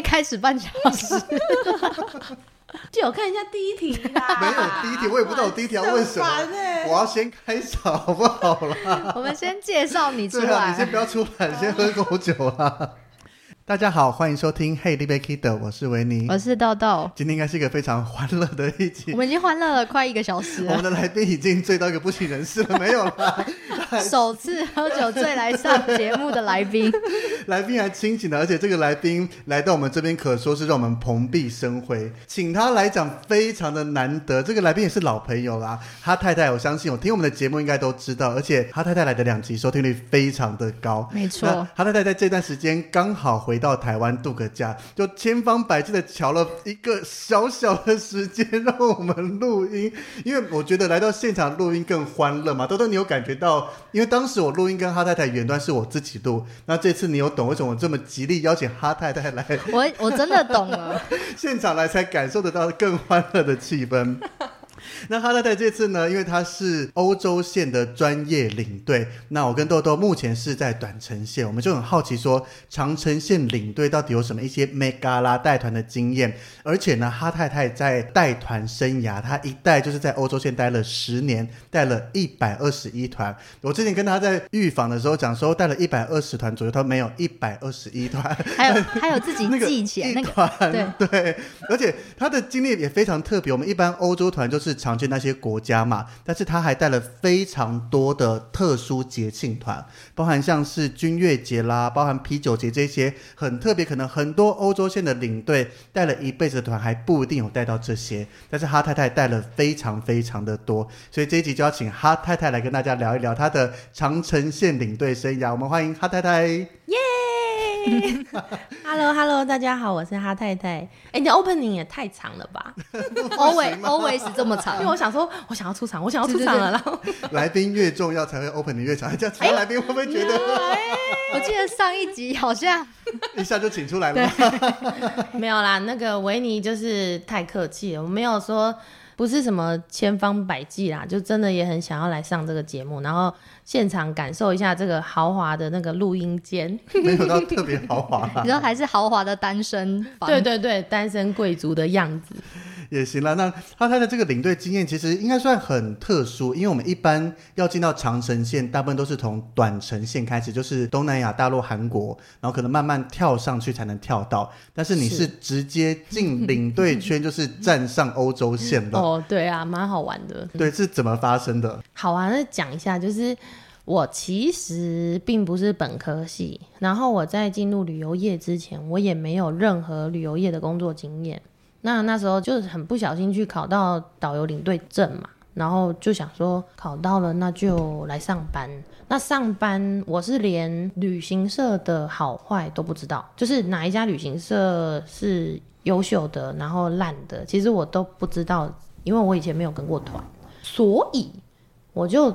开始半小时，借我看一下第一题啦。没有第一题，我也不知道我第一题要问什么。欸、我要先开场好不好啦？我们先介绍你出来。对啊，你先不要出来，你先喝口酒啦。大家好，欢迎收听《Hey 你别 Kid》，我是维尼，我是豆豆。今天应该是一个非常欢乐的一集。我们已经欢乐了快一个小时了。我们的来宾已经醉到一个不省人事了，没有啦。首次喝酒醉来上节目的来宾，来宾还清醒的，而且这个来宾来到我们这边，可说是让我们蓬荜生辉。请他来讲非常的难得。这个来宾也是老朋友啦，他太太，我相信我听我们的节目应该都知道，而且他太太来的两集收听率非常的高。没错，他太太在这段时间刚好回到台湾度个假，就千方百计的瞧了一个小小的时间让我们录音，因为我觉得来到现场录音更欢乐嘛。多多，你有感觉到？因为当时我录音跟哈太太远端是我自己录，那这次你有懂为什么我这么极力邀请哈太太来？我我真的懂了，现场来才感受得到更欢乐的气氛。那哈太太这次呢，因为她是欧洲线的专业领队，那我跟豆豆目前是在短程线，我们就很好奇说，长程线领队到底有什么一些 mega 啦带团的经验？而且呢，哈太太在带团生涯，她一带就是在欧洲线待了十年，带了一百二十一团。我之前跟她在预防的时候讲说，带了一百二十团左右，她没有一百二十一团，还有还有自己 记起来那个团，那个、对对，而且她的经历也非常特别。我们一般欧洲团就是常去那些国家嘛，但是他还带了非常多的特殊节庆团，包含像是军乐节啦，包含啤酒节这些很特别，可能很多欧洲线的领队带了一辈子的团还不一定有带到这些，但是哈太太带了非常非常的多，所以这一集就要请哈太太来跟大家聊一聊她的长城线领队生涯。我们欢迎哈太太，耶、Hello Hello，大家好，我是哈太太。哎、欸，你的 opening 也太长了吧？Always Always 这么长，因为我想说，我想要出场，我想要出场了。然后 来宾越重要，才会 opening 越长。这样其他来宾会不会觉得？我记得上一集好像一下就请出来了吗？没有啦，那个维尼就是太客气了，我没有说。不是什么千方百计啦，就真的也很想要来上这个节目，然后现场感受一下这个豪华的那个录音间，没有到特别豪华，你知道还是豪华的单身房，对对对，单身贵族的样子。也行了，那哈太太的这个领队经验其实应该算很特殊，因为我们一般要进到长城线，大部分都是从短程线开始，就是东南亚、大陆、韩国，然后可能慢慢跳上去才能跳到。但是你是直接进领队圈，就是站上欧洲线的哦，对啊，蛮好玩的。对，是怎么发生的？好啊，那讲一下，就是我其实并不是本科系，然后我在进入旅游业之前，我也没有任何旅游业的工作经验。那那时候就是很不小心去考到导游领队证嘛，然后就想说考到了，那就来上班。那上班我是连旅行社的好坏都不知道，就是哪一家旅行社是优秀的，然后烂的，其实我都不知道，因为我以前没有跟过团，所以我就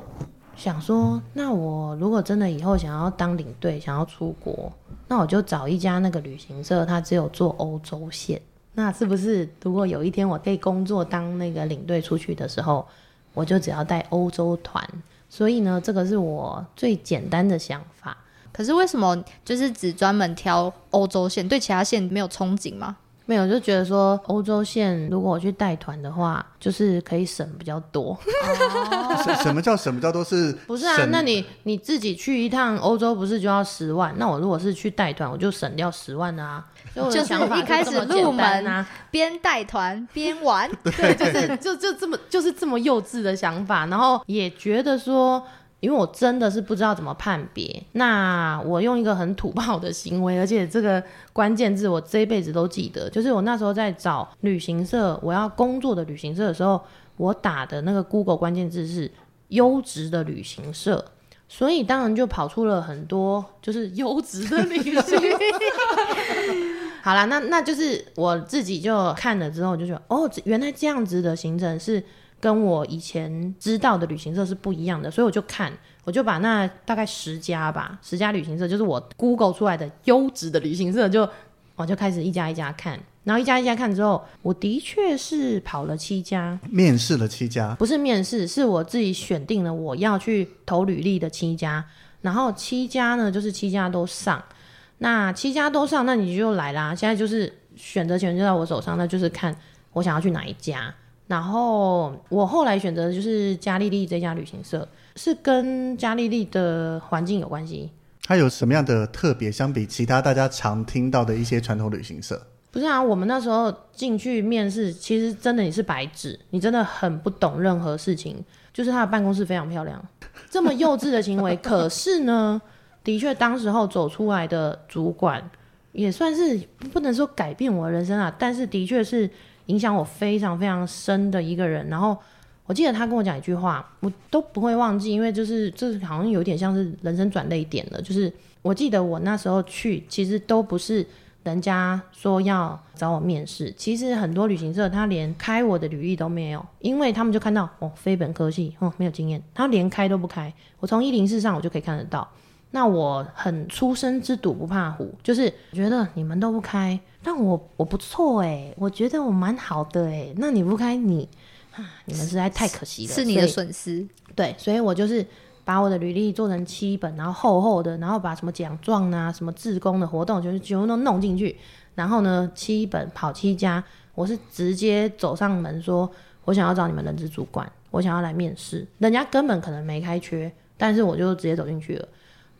想说，那我如果真的以后想要当领队，想要出国，那我就找一家那个旅行社，它只有做欧洲线。那是不是如果有一天我可以工作当那个领队出去的时候，我就只要带欧洲团？所以呢，这个是我最简单的想法。可是为什么就是只专门挑欧洲线，对其他线没有憧憬吗？没有，就觉得说欧洲线如果我去带团的话，就是可以省比较多。哦、什什么叫省比较多？是不是啊？那你你自己去一趟欧洲不是就要十万？那我如果是去带团，我就省掉十万啊。就，就是一开始入门啊，边带团边玩，对，就是就就这么就是这么幼稚的想法，然后也觉得说。因为我真的是不知道怎么判别，那我用一个很土炮的行为，而且这个关键字我这一辈子都记得，就是我那时候在找旅行社，我要工作的旅行社的时候，我打的那个 Google 关键字是优质的旅行社，所以当然就跑出了很多就是优质的旅行社。好啦，那那就是我自己就看了之后就觉得，哦，原来这样子的行程是。跟我以前知道的旅行社是不一样的，所以我就看，我就把那大概十家吧，十家旅行社，就是我 Google 出来的优质的旅行社就，就我就开始一家一家看，然后一家一家看之后，我的确是跑了七家，面试了七家，不是面试，是我自己选定了我要去投履历的七家，然后七家呢就是七家都上，那七家都上，那你就来啦，现在就是选择权就在我手上，那就是看我想要去哪一家。然后我后来选择的就是嘉利利这家旅行社，是跟嘉利利的环境有关系。它有什么样的特别？相比其他大家常听到的一些传统旅行社？不是啊，我们那时候进去面试，其实真的你是白纸，你真的很不懂任何事情。就是他的办公室非常漂亮，这么幼稚的行为，可是呢，的确当时候走出来的主管也算是不能说改变我的人生啊，但是的确是。影响我非常非常深的一个人，然后我记得他跟我讲一句话，我都不会忘记，因为就是这好像有点像是人生转捩点了。就是我记得我那时候去，其实都不是人家说要找我面试，其实很多旅行社他连开我的履历都没有，因为他们就看到哦，非本科系，哦，没有经验，他连开都不开。我从一零四上我就可以看得到。那我很初生之犊不怕虎，就是觉得你们都不开，但我我不错哎、欸，我觉得我蛮好的哎、欸，那你不开你，你们实在太可惜了，是你的损失。对，所以我就是把我的履历做成七本，然后厚厚的，然后把什么奖状啊、什么志工的活动，就是全部都弄进去，然后呢，七本跑七家，我是直接走上门说，我想要找你们人资主管，我想要来面试，人家根本可能没开缺，但是我就直接走进去了。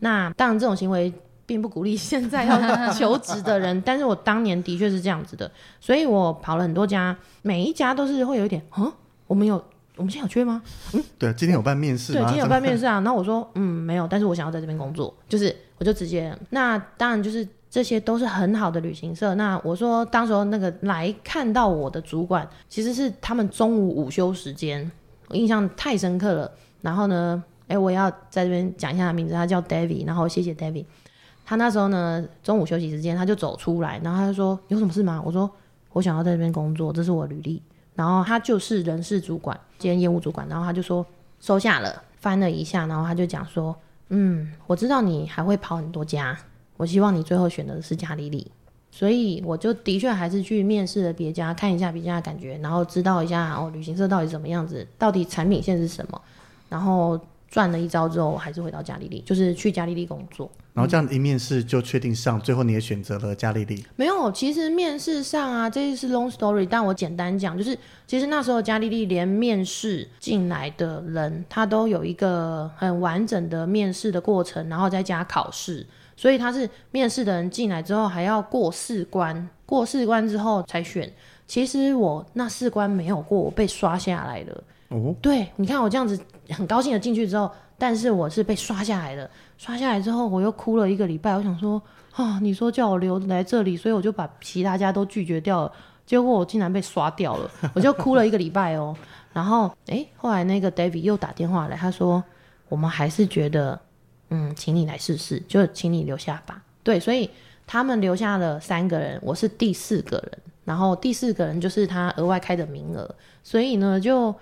那当然，这种行为并不鼓励现在要 求职的人，但是我当年的确是这样子的，所以我跑了很多家，每一家都是会有一点，嗯，我们有，我们现在有缺吗？嗯，对，今天有办面试？对，今天有办面试啊。那我说，嗯，没有，但是我想要在这边工作，就是我就直接，那当然就是这些都是很好的旅行社。那我说，当时候那个来看到我的主管，其实是他们中午午休时间，我印象太深刻了。然后呢，哎、我要在这边讲一下他名字，他叫 David，然后谢谢 David。他那时候呢，中午休息时间，他就走出来，然后他就说：“有什么事吗？”我说：“我想要在这边工作，这是我履历。”然后他就是人事主管兼业务主管，然后他就说收下了，翻了一下，然后他就讲说：“嗯，我知道你还会跑很多家，我希望你最后选的是嘉里里。”所以我就的确还是去面试了别家，看一下别家的感觉，然后知道一下哦，旅行社到底怎么样子，到底产品线是什么，然后。转了一招之后，我还是回到嘉利利，就是去嘉利利工作。然后这样一面试就确定上，嗯、最后你也选择了嘉利利。没有，其实面试上啊，这是 long story，但我简单讲，就是其实那时候嘉利利连面试进来的人，他都有一个很完整的面试的过程，然后再加考试，所以他是面试的人进来之后还要过四关，过四关之后才选。其实我那四关没有过，我被刷下来了。哦，对，你看我这样子很高兴的进去之后，但是我是被刷下来的。刷下来之后，我又哭了一个礼拜。我想说啊，你说叫我留来这里，所以我就把其他家都拒绝掉了。结果我竟然被刷掉了，我就哭了一个礼拜哦。然后诶，后来那个 David 又打电话来，他说我们还是觉得，嗯，请你来试试，就请你留下吧。对，所以他们留下了三个人，我是第四个人。然后第四个人就是他额外开的名额，所以呢就。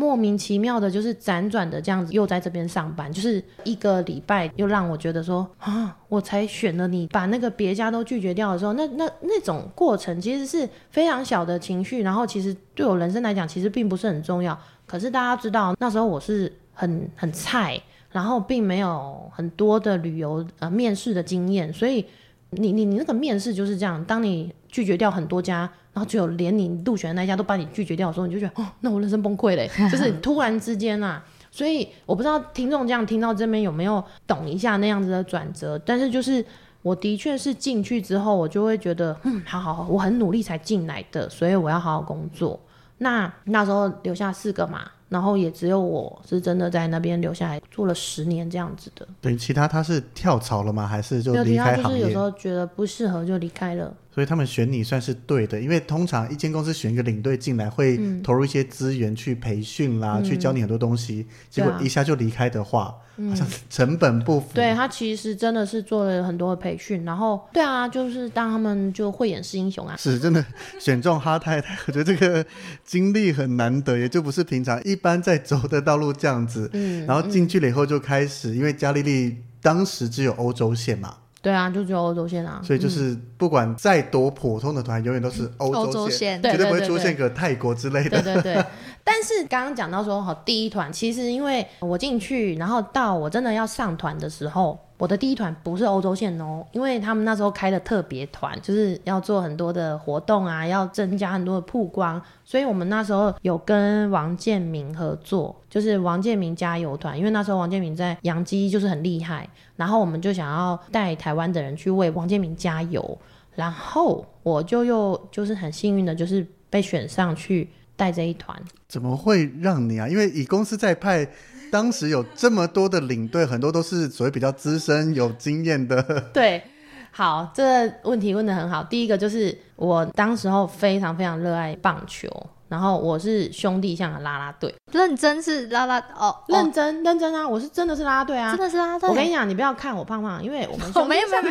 莫名其妙的，就是辗转的这样子，又在这边上班，就是一个礼拜，又让我觉得说啊，我才选了你，把那个别家都拒绝掉的时候，那那那种过程其实是非常小的情绪，然后其实对我人生来讲，其实并不是很重要。可是大家知道，那时候我是很很菜，然后并没有很多的旅游呃面试的经验，所以你你你那个面试就是这样，当你拒绝掉很多家，然后只有连你入选的那一家都把你拒绝掉的时候，你就觉得哦，那我人生崩溃嘞，就是突然之间啊。所以我不知道听众这样听到这边有没有懂一下那样子的转折，但是就是我的确是进去之后，我就会觉得，嗯，好好好，我很努力才进来的，所以我要好好工作。那那时候留下四个嘛。然后也只有我是真的在那边留下来做了十年这样子的。对，其他他是跳槽了吗？还是就离开行业？其他就是有时候觉得不适合就离开了。所以他们选你算是对的，因为通常一间公司选一个领队进来，会投入一些资源去培训啦，嗯、去教你很多东西。结果一下就离开的话，嗯、好像成本不符。对，他其实真的是做了很多的培训，然后对啊，就是当他们就慧眼识英雄啊。是真的选中哈太太，我觉得这个经历很难得，也就不是平常一般在走的道路这样子。嗯，然后进去了以后就开始，嗯、因为加利利当时只有欧洲线嘛。对啊，就只有欧洲线啊，所以就是不管再多普通的团，嗯、永远都是欧洲线，绝对不会出现个泰国之类的。对对对。但是刚刚讲到说，好，第一团其实因为我进去，然后到我真的要上团的时候。我的第一团不是欧洲线哦，因为他们那时候开的特别团，就是要做很多的活动啊，要增加很多的曝光，所以我们那时候有跟王建民合作，就是王建民加油团，因为那时候王建民在洋基就是很厉害，然后我们就想要带台湾的人去为王建民加油，然后我就又就是很幸运的，就是被选上去带这一团。怎么会让你啊？因为乙公司在派。当时有这么多的领队，很多都是所谓比较资深、有经验的。对，好，这个问题问的很好。第一个就是我当时候非常非常热爱棒球，然后我是兄弟像的啦啦队，认真是啦啦哦，认真认真啊，我是真的是啦啦队啊，真的是啦啦队。我跟你讲，你不要看我胖胖，因为我们兄弟象，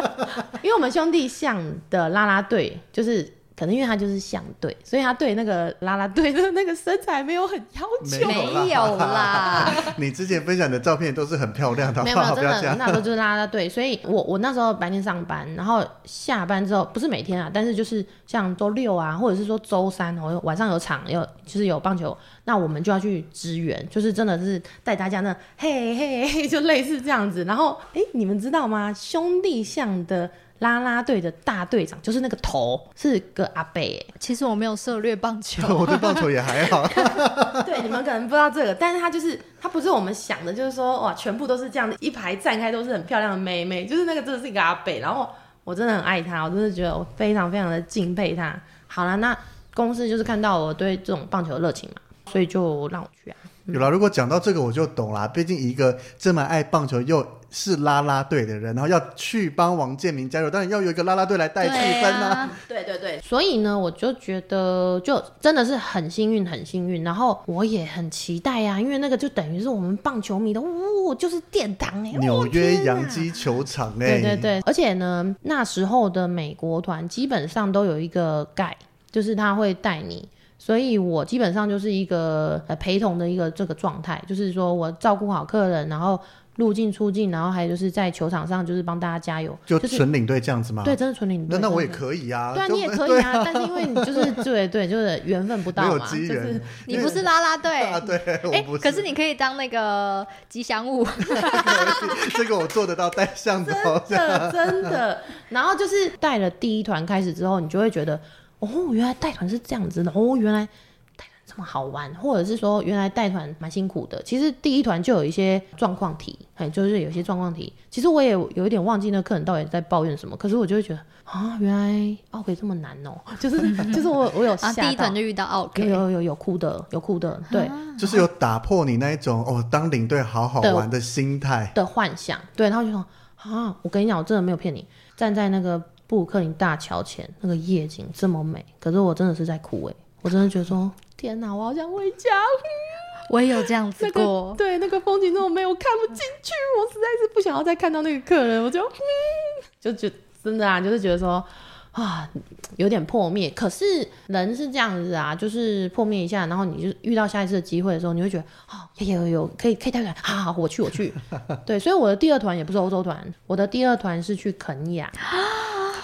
因为我们兄弟像的啦啦队就是。可能因为他就是相对，所以他对那个啦啦队的那个身材没有很要求。没有啦，你之前分享的照片都是很漂亮的。没有没有，真的，那时候就是啦啦队。所以我我那时候白天上班，然后下班之后不是每天啊，但是就是像周六啊，或者是说周三，我晚上有场有就是有棒球，那我们就要去支援，就是真的是带大家那嘿嘿嘿，就类似这样子。然后哎，你们知道吗？兄弟像的。啦啦队的大队长就是那个头是个阿伯。其实我没有涉略棒球，我对棒球也还好。对，你们可能不知道这个，但是他就是他不是我们想的，就是说哇，全部都是这样的一排站开都是很漂亮的妹妹，就是那个真的是一个阿伯。然后我真的很爱他，我真的觉得我非常非常的敬佩他。好了，那公司就是看到我对这种棒球的热情嘛，所以就让我去啊。有了，如果讲到这个我就懂啦。毕竟一个这么爱棒球又是拉拉队的人，然后要去帮王建民加油，当然要有一个拉拉队来带气氛啊。对对对，所以呢，我就觉得就真的是很幸运，很幸运。然后我也很期待呀、啊，因为那个就等于是我们棒球迷的，呜，就是殿堂哎，纽约洋基球场哎。对对对，而且呢，那时候的美国团基本上都有一个 guide，就是他会带你。所以我基本上就是一个呃陪同的一个这个状态，就是说我照顾好客人，然后入境出境，然后还有就是在球场上就是帮大家加油，就纯领队这样子吗？对，真的纯领队。那那我也可以啊，对啊，你也可以 啊，但是因为你就是 对对，就是缘分不到嘛，就是你不是啦啦队 啊，对，哎，可是你可以当那个吉祥物，这个我做得到，带象的，真的真的。然后就是带了第一团开始之后，你就会觉得。哦，原来带团是这样子的。哦，原来这么好玩，或者是说原来带团蛮辛苦的。其实第一团就有一些状况题，哎，就是有些状况题。其实我也有一点忘记那客人到底在抱怨什么，可是我就会觉得啊，原来奥客这么难哦，就是就是我我有下、啊、第一团就遇到奥客，有有有有哭的，有哭的，对，就是有打破你那一种哦，当领队好好玩的心态的幻想。对，然后就说啊，我跟你讲，我真的没有骗你，站在那个。布鲁克林大桥前那个夜景这么美，可是我真的是在哭哎！我真的觉得说，天哪，我好想回家。我也有这样子过，那個、对，那个风景那么美，我看不进去，我实在是不想要再看到那个客人，我就，就觉得真的啊，就是觉得说啊，有点破灭。可是人是这样子啊，就是破灭一下，然后你就遇到下一次的机会的时候，你会觉得啊，有有有，可以可以带团，好好，我去我去。对，所以我的第二团也不是欧洲团，我的第二团是去肯亚。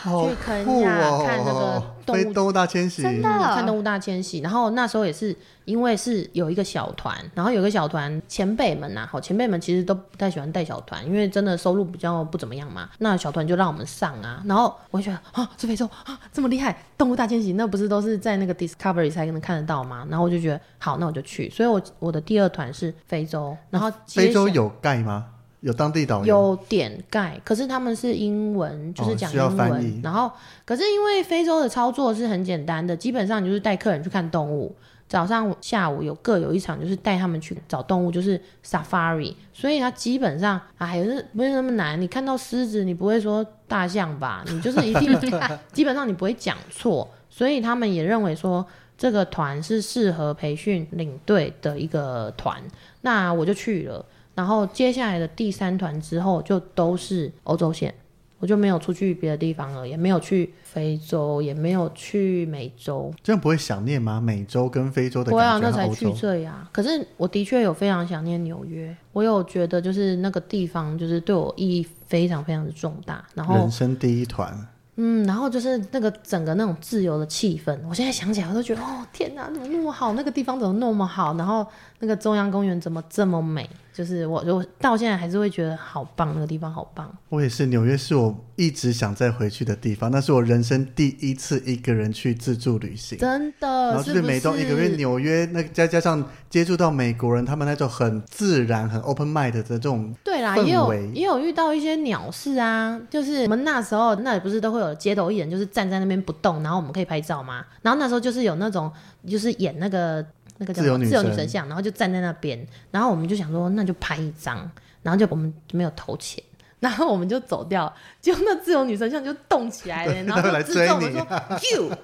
去肯酷亚哦！看那个动物非动物大迁徙，真的看动物大迁徙，然后那时候也是因为是有一个小团，然后有个小团前辈们呐、啊，好前辈们其实都不太喜欢带小团，因为真的收入比较不怎么样嘛。那小团就让我们上啊，然后我就觉得啊，是非洲啊这么厉害，动物大迁徙那不是都是在那个 Discovery 才能看得到吗？然后我就觉得好，那我就去。所以我我的第二团是非洲，然后非洲有盖吗？有当地导游？有点盖，可是他们是英文，就是讲英文。然后，可是因为非洲的操作是很简单的，基本上你就是带客人去看动物，早上、下午有各有一场，就是带他们去找动物，就是 safari。所以它基本上哎，是不是那么难？你看到狮子，你不会说大象吧？你就是一定 基本上你不会讲错。所以他们也认为说这个团是适合培训领队的一个团，那我就去了。然后接下来的第三团之后就都是欧洲线，我就没有出去别的地方了，也没有去非洲，也没有去美洲。这样不会想念吗？美洲跟非洲的感觉？对啊，那才去这呀。可是我的确有非常想念纽约，我有觉得就是那个地方就是对我意义非常非常的重大。然后人生第一团。嗯，然后就是那个整个那种自由的气氛，我现在想起来我都觉得哦天哪，怎么那么好？那个地方怎么那么好？然后那个中央公园怎么这么美？就是我，我到现在还是会觉得好棒，那个地方好棒。我也是，纽约是我一直想再回去的地方，那是我人生第一次一个人去自助旅行，真的。然后就是每到一个月纽约，那再加上接触到美国人，他们那种很自然、很 open mind 的这种对啦，也有也有遇到一些鸟事啊，就是我们那时候那里不是都会有街头艺人，就是站在那边不动，然后我们可以拍照吗？然后那时候就是有那种就是演那个。那个叫自由女神像，然后就站在那边，然后我们就想说，那就拍一张，然后就我们没有投钱，然后我们就走掉，结果那自由女神像就动起来了，然后就指着我们说，You back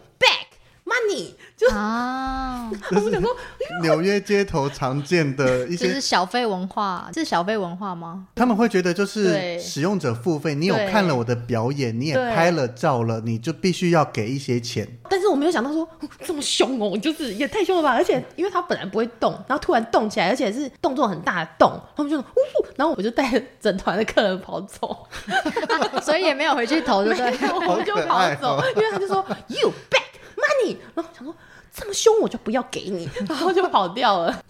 money，就啊，我们想说 纽约街头常见的一些，就是小费文化，这是小费文化吗？他们会觉得就是使用者付费，你有看了我的表演，你也拍了照了，你就必须要给一些钱。但是我没有想到说这么凶哦，就是也太凶了吧！而且因为他本来不会动，然后突然动起来，而且是动作很大的动，他们就说呜，然后我就带着整团的客人跑走，所以也没有回去投，对不对？我们就跑走，因为他就说 You back money，然后想说。这么凶，我就不要给你，然后就跑掉了。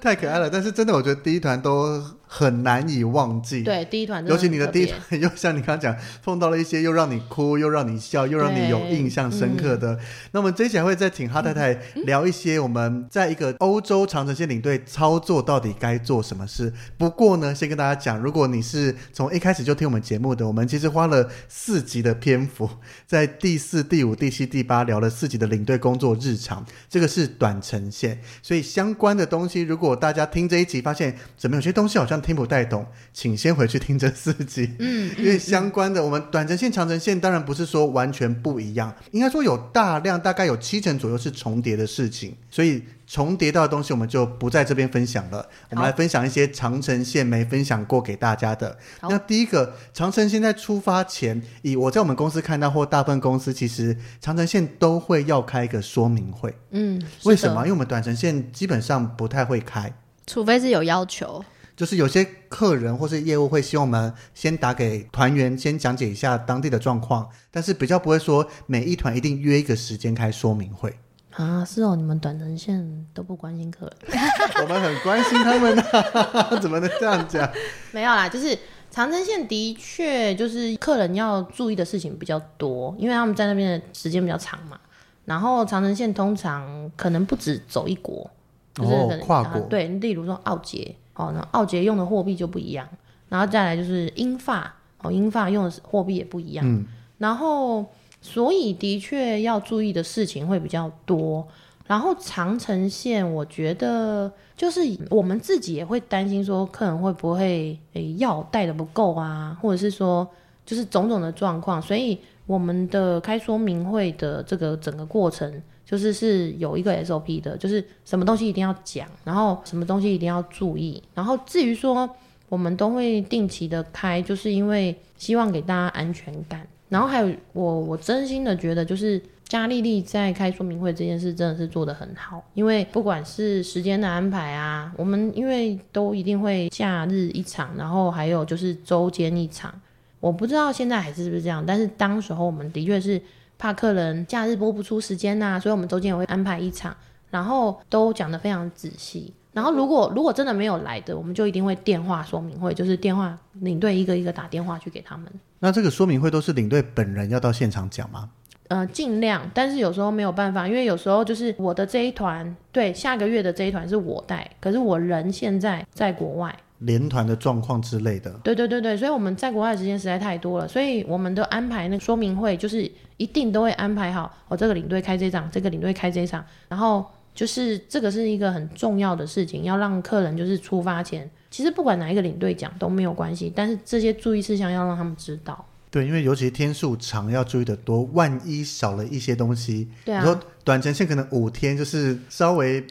太可爱了，但是真的，我觉得第一团都很难以忘记。对，第一团，尤其你的第一团，又像你刚刚讲，碰到了一些又让你哭，又让你笑，又让你有印象深刻的。那我们这一集还会再请哈太太聊一些我们在一个欧洲长城线领队操作到底该做什么事。不过呢，先跟大家讲，如果你是从一开始就听我们节目的，我们其实花了四集的篇幅，在第四、第五、第七、第八聊了四集的领队工作日常。这个是短程线，所以相关的东西，如果大家听这一集发现怎么有些东西好像听不太懂，请先回去听这四集。嗯，因为相关的，我们短程线、长程线当然不是说完全不一样，应该说有大量，大概有七成左右是重叠的事情，所以。重叠到的东西，我们就不在这边分享了。我们来分享一些长程线没分享过给大家的。那第一个，长程线在出发前，以我在我们公司看到，或大部分公司其实长程线都会要开一个说明会。嗯，为什么？因为我们短程线基本上不太会开，除非是有要求。就是有些客人或是业务会希望我们先打给团员，先讲解一下当地的状况，但是比较不会说每一团一定约一个时间开说明会。啊，是哦，你们短程线都不关心客人，我们很关心他们啊，怎么能这样讲？没有啦，就是长城线的确就是客人要注意的事情比较多，因为他们在那边的时间比较长嘛。然后长城线通常可能不止走一国，就是、哦、跨国、啊、对，例如说奥捷哦，那奥捷用的货币就不一样，然后再来就是英法哦，英法用的货币也不一样，嗯，然后。所以的确要注意的事情会比较多，然后长城线，我觉得就是我们自己也会担心说，客人会不会诶药带的不够啊，或者是说就是种种的状况，所以我们的开说明会的这个整个过程，就是是有一个 SOP 的，就是什么东西一定要讲，然后什么东西一定要注意，然后至于说我们都会定期的开，就是因为希望给大家安全感。然后还有我，我真心的觉得，就是嘉丽丽在开说明会这件事真的是做得很好，因为不管是时间的安排啊，我们因为都一定会假日一场，然后还有就是周间一场，我不知道现在还是不是这样，但是当时候我们的确是怕客人假日播不出时间呐、啊，所以我们周间也会安排一场，然后都讲得非常仔细。然后如果如果真的没有来的，我们就一定会电话说明会，就是电话领队一个一个打电话去给他们。那这个说明会都是领队本人要到现场讲吗？呃，尽量，但是有时候没有办法，因为有时候就是我的这一团，对，下个月的这一团是我带，可是我人现在在国外，连团的状况之类的。对对对对，所以我们在国外的时间实在太多了，所以我们都安排那个说明会，就是一定都会安排好，我、哦、这个领队开这场，这个领队开这场，然后。就是这个是一个很重要的事情，要让客人就是出发前，其实不管哪一个领队讲都没有关系，但是这些注意事项要让他们知道。对，因为尤其天数长，要注意的多，万一少了一些东西，对啊，你说短程线可能五天就是稍微。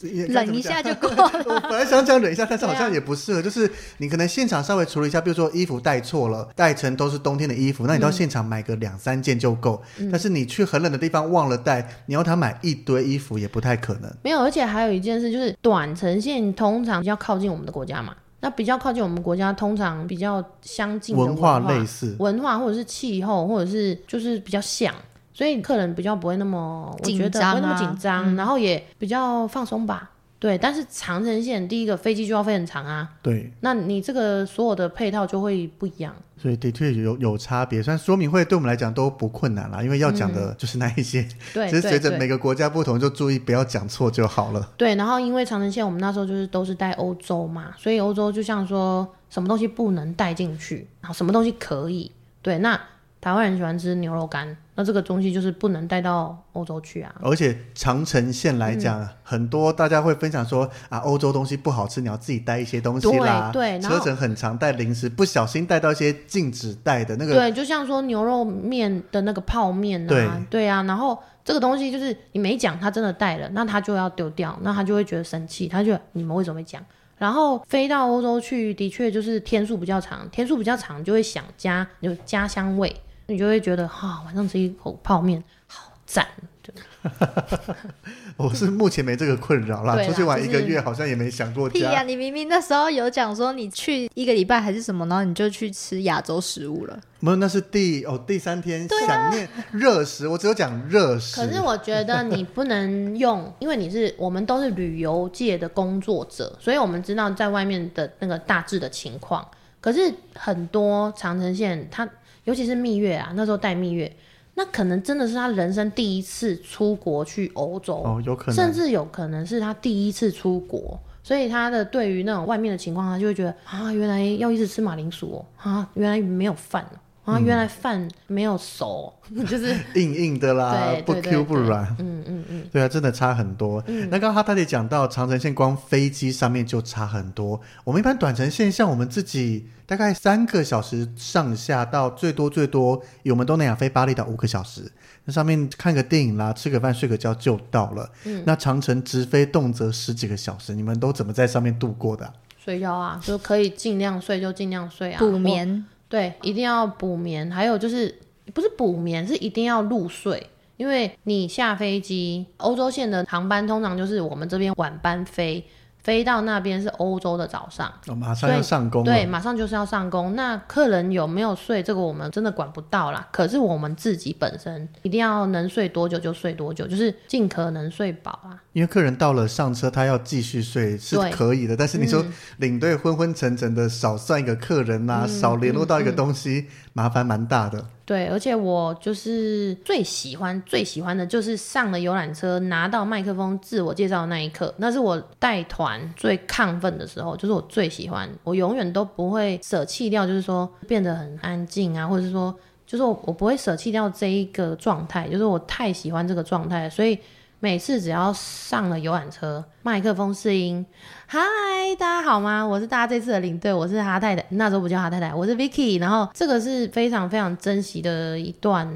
忍一下就 够了。我本来想讲忍一下，但是好像也不适合。啊、就是你可能现场稍微处理一下，比如说衣服带错了，带成都是冬天的衣服，那你到现场买个两三件就够。嗯、但是你去很冷的地方忘了带，你要他买一堆衣服也不太可能。没有，而且还有一件事就是短程线通常比较靠近我们的国家嘛，那比较靠近我们国家，通常比较相近的文化，文化类似，文化或者是气候，或者是就是比较像。所以客人比较不会那么，我觉得不会那么紧张，啊，然后也比较放松吧。对，但是长城线第一个飞机就要飞很长啊。对，那你这个所有的配套就会不一样。所以的确有有差别，虽然说明会对我们来讲都不困难啦，因为要讲的就是那一些。嗯、对，只是随着每个国家不同，就注意不要讲错就好了。对，然后因为长城线我们那时候就是都是带欧洲嘛，所以欧洲就像说什么东西不能带进去，然后什么东西可以。对，那。台湾人喜欢吃牛肉干，那这个东西就是不能带到欧洲去啊。而且长城线来讲，嗯、很多大家会分享说啊，欧洲东西不好吃，你要自己带一些东西啦。对，对，车程很长，带零食不小心带到一些禁止带的那个。对，就像说牛肉面的那个泡面啊，对，对啊。然后这个东西就是你没讲，他真的带了，那他就要丢掉，那他就会觉得生气，他就你们为什么没讲？然后飞到欧洲去，的确就是天数比较长，天数比较长就会想家，有家乡味。你就会觉得哈、哦，晚上吃一口泡面好赞。对，我是目前没这个困扰啦，出去玩一个月好像也没想过家。屁呀、啊！你明明那时候有讲说你去一个礼拜还是什么，然后你就去吃亚洲食物了。没有，那是第哦第三天想念热食，我只有讲热食。可是我觉得你不能用，因为你是我们都是旅游界的工作者，所以我们知道在外面的那个大致的情况。可是很多长城线它。尤其是蜜月啊，那时候带蜜月，那可能真的是他人生第一次出国去欧洲，哦，有可能，甚至有可能是他第一次出国，所以他的对于那种外面的情况，他就会觉得啊，原来要一直吃马铃薯哦，啊，原来没有饭啊，原来饭没有熟，嗯、就是硬硬的啦，不 Q 不软，嗯嗯嗯，对啊，真的差很多。嗯、那刚刚哈太太讲到长程线，光飞机上面就差很多。我们一般短程线，像我们自己大概三个小时上下，到最多最多，以我们东南亚飞巴厘岛五个小时，那上面看个电影啦，吃个饭，睡个觉就到了。嗯，那长程直飞动辄十几个小时，你们都怎么在上面度过的、啊？睡觉啊，就可以尽量睡就尽量睡啊，补眠。对，一定要补眠，还有就是不是补眠，是一定要入睡，因为你下飞机，欧洲线的航班通常就是我们这边晚班飞。飞到那边是欧洲的早上，哦，马上要上工。对，马上就是要上工。那客人有没有睡，这个我们真的管不到啦。可是我们自己本身一定要能睡多久就睡多久，就是尽可能睡饱啊。因为客人到了上车，他要继续睡是可以的。但是你说领队昏昏沉沉的，少算一个客人啊，嗯、少联络到一个东西，麻烦蛮大的。对，而且我就是最喜欢最喜欢的就是上了游览车，拿到麦克风自我介绍的那一刻，那是我带团最亢奋的时候，就是我最喜欢，我永远都不会舍弃掉，就是说变得很安静啊，或者是说，就是我我不会舍弃掉这一个状态，就是我太喜欢这个状态，所以。每次只要上了游览车，麦克风试音，嗨，大家好吗？我是大家这次的领队，我是哈太太，那时候不叫哈太太，我是 Vicky。然后这个是非常非常珍惜的一段，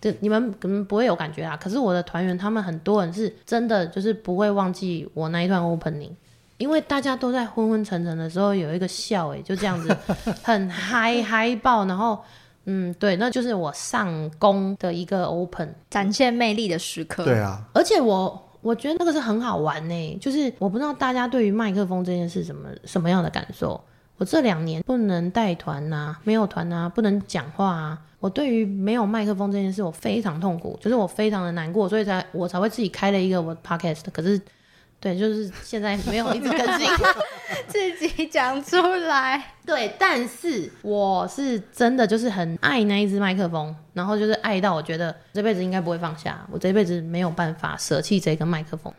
这你们可能不会有感觉啊。可是我的团员他们很多人是真的就是不会忘记我那一段 opening，因为大家都在昏昏沉沉的时候有一个笑，哎，就这样子 很嗨嗨爆，然后。嗯，对，那就是我上工的一个 open 展现魅力的时刻。对啊，而且我我觉得那个是很好玩呢，就是我不知道大家对于麦克风这件事什么什么样的感受。我这两年不能带团呐，没有团呐，不能讲话啊。我对于没有麦克风这件事，我非常痛苦，就是我非常的难过，所以才我才会自己开了一个我的 podcast。可是，对，就是现在没有一直更新，自己讲出来。对，但是我是真的就是很爱那一只麦克风，然后就是爱到我觉得这辈子应该不会放下，我这辈子没有办法舍弃这个麦克风。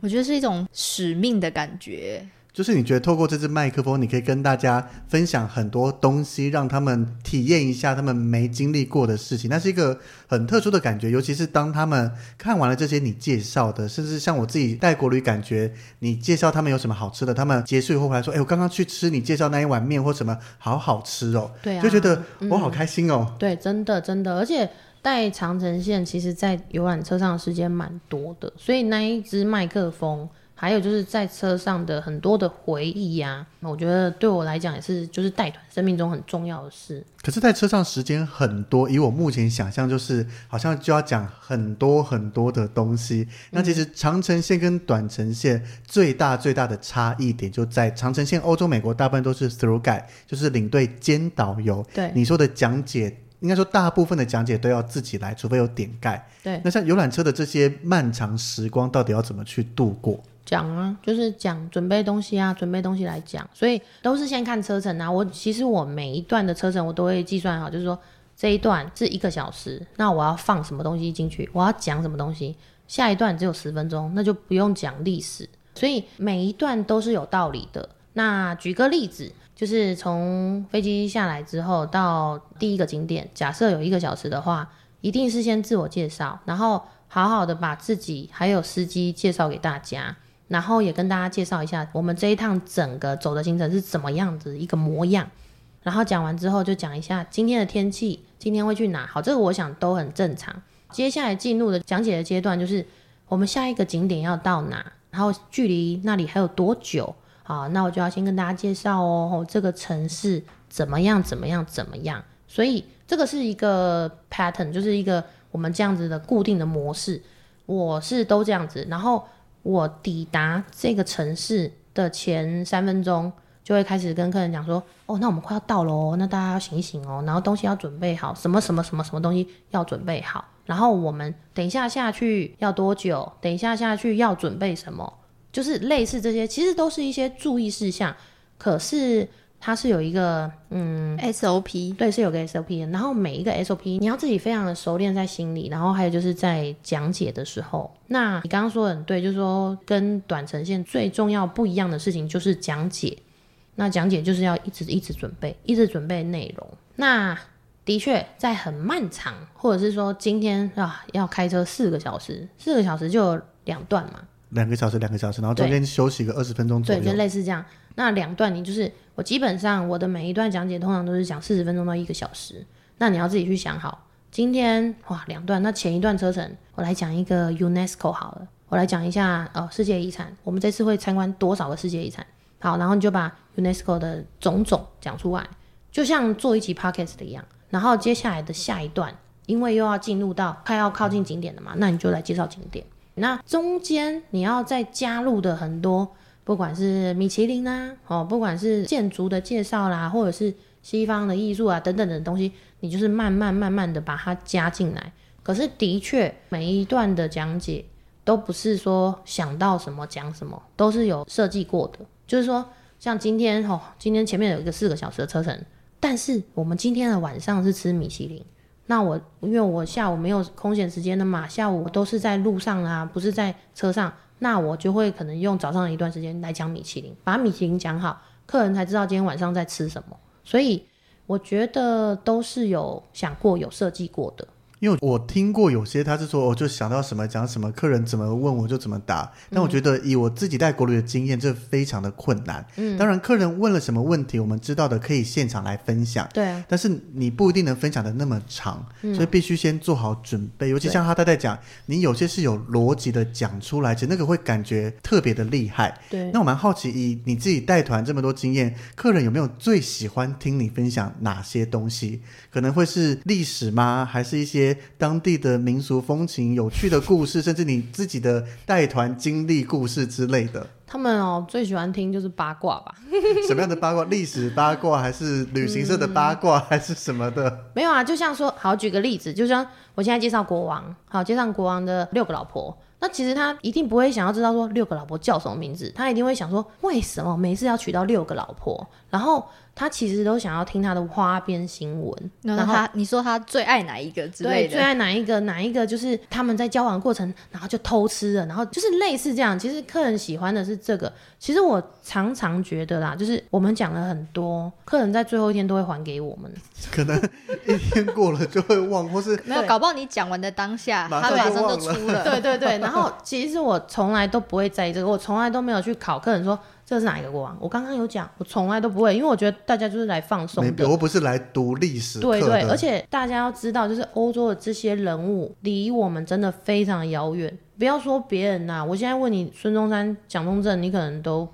我觉得是一种使命的感觉。就是你觉得透过这支麦克风，你可以跟大家分享很多东西，让他们体验一下他们没经历过的事情，那是一个很特殊的感觉。尤其是当他们看完了这些你介绍的，甚至像我自己带国旅，感觉你介绍他们有什么好吃的，他们结束以后回来说：“哎，我刚刚去吃你介绍那一碗面或什么，好好吃哦。”对啊，就觉得我好开心哦。嗯、对，真的真的，而且带长城线，其实在游览车上的时间蛮多的，所以那一支麦克风。还有就是在车上的很多的回忆呀、啊，我觉得对我来讲也是，就是带团生命中很重要的事。可是，在车上时间很多，以我目前想象，就是好像就要讲很多很多的东西。那其实长城线跟短程线最大最大的差异点，就在长城线，欧洲、美国大部分都是 through guide，就是领队兼导游。对，你说的讲解，应该说大部分的讲解都要自己来，除非有点盖。对，那像游览车的这些漫长时光，到底要怎么去度过？讲啊，就是讲准备东西啊，准备东西来讲，所以都是先看车程啊。我其实我每一段的车程我都会计算好，就是说这一段是一个小时，那我要放什么东西进去，我要讲什么东西。下一段只有十分钟，那就不用讲历史，所以每一段都是有道理的。那举个例子，就是从飞机下来之后到第一个景点，假设有一个小时的话，一定是先自我介绍，然后好好的把自己还有司机介绍给大家。然后也跟大家介绍一下，我们这一趟整个走的行程是怎么样子一个模样。然后讲完之后，就讲一下今天的天气，今天会去哪。好，这个我想都很正常。接下来进入的讲解的阶段，就是我们下一个景点要到哪，然后距离那里还有多久。好，那我就要先跟大家介绍哦，这个城市怎么样，怎么样，怎么样。所以这个是一个 pattern，就是一个我们这样子的固定的模式。我是都这样子，然后。我抵达这个城市的前三分钟，就会开始跟客人讲说：“哦，那我们快要到了哦，那大家要醒醒哦，然后东西要准备好，什么什么什么什么东西要准备好，然后我们等一下下去要多久？等一下下去要准备什么？就是类似这些，其实都是一些注意事项，可是。”它是有一个嗯 SOP，对，是有个 SOP 的。然后每一个 SOP 你要自己非常的熟练在心里，然后还有就是在讲解的时候，那你刚刚说的很对，就是说跟短程线最重要不一样的事情就是讲解。那讲解就是要一直一直准备，一直准备内容。那的确在很漫长，或者是说今天啊要开车四个小时，四个小时就有两段嘛，两个小时两个小时，然后中间休息个二十分钟左右，对，就类似这样。那两段你就是我基本上我的每一段讲解通常都是讲四十分钟到一个小时，那你要自己去想好，今天哇两段，那前一段车程我来讲一个 UNESCO 好了，我来讲一下哦世界遗产，我们这次会参观多少个世界遗产？好，然后你就把 UNESCO 的种种讲出来，就像做一期 Podcast 的一样，然后接下来的下一段，因为又要进入到快要靠近景点了嘛，那你就来介绍景点，那中间你要再加入的很多。不管是米其林啊，哦，不管是建筑的介绍啦，或者是西方的艺术啊等等的东西，你就是慢慢慢慢的把它加进来。可是的确，每一段的讲解都不是说想到什么讲什么，都是有设计过的。就是说，像今天哦，今天前面有一个四个小时的车程，但是我们今天的晚上是吃米其林。那我因为我下午没有空闲时间的嘛，下午我都是在路上啊，不是在车上。那我就会可能用早上的一段时间来讲米其林，把米其林讲好，客人才知道今天晚上在吃什么。所以我觉得都是有想过、有设计过的。因为我听过有些他是说，我就想到什么讲什么，客人怎么问我就怎么答。但我觉得以我自己带国旅的经验，这非常的困难。嗯，当然客人问了什么问题，我们知道的可以现场来分享。对啊，但是你不一定能分享的那么长，嗯，所以必须先做好准备。尤其像哈太太讲，你有些是有逻辑的讲出来，其实那个会感觉特别的厉害。对，那我蛮好奇，以你自己带团这么多经验，客人有没有最喜欢听你分享哪些东西？可能会是历史吗？还是一些？些当地的民俗风情、有趣的故事，甚至你自己的带团经历故事之类的。他们哦，最喜欢听就是八卦吧？什么样的八卦？历史八卦，还是旅行社的八卦，嗯、还是什么的？没有啊，就像说，好，举个例子，就像我现在介绍国王，好，介绍国王的六个老婆。那其实他一定不会想要知道说六个老婆叫什么名字，他一定会想说，为什么每次要娶到六个老婆？然后。他其实都想要听他的花边新闻，然后他你说他最爱哪一个之类的？对，最爱哪一个？哪一个就是他们在交往过程，然后就偷吃了，然后就是类似这样。其实客人喜欢的是这个。其实我常常觉得啦，就是我们讲了很多，客人在最后一天都会还给我们。可能一天过了就会忘，或是没有搞不好你讲完的当下，他马上就出了。对对对。然后其实我从来都不会在意这个，我从来都没有去考客人说。这是哪一个国王？我刚刚有讲，我从来都不会，因为我觉得大家就是来放松的。我不是来读历史的。对对，而且大家要知道，就是欧洲的这些人物离我们真的非常遥远。不要说别人呐、啊，我现在问你孙中山、蒋中正，你可能都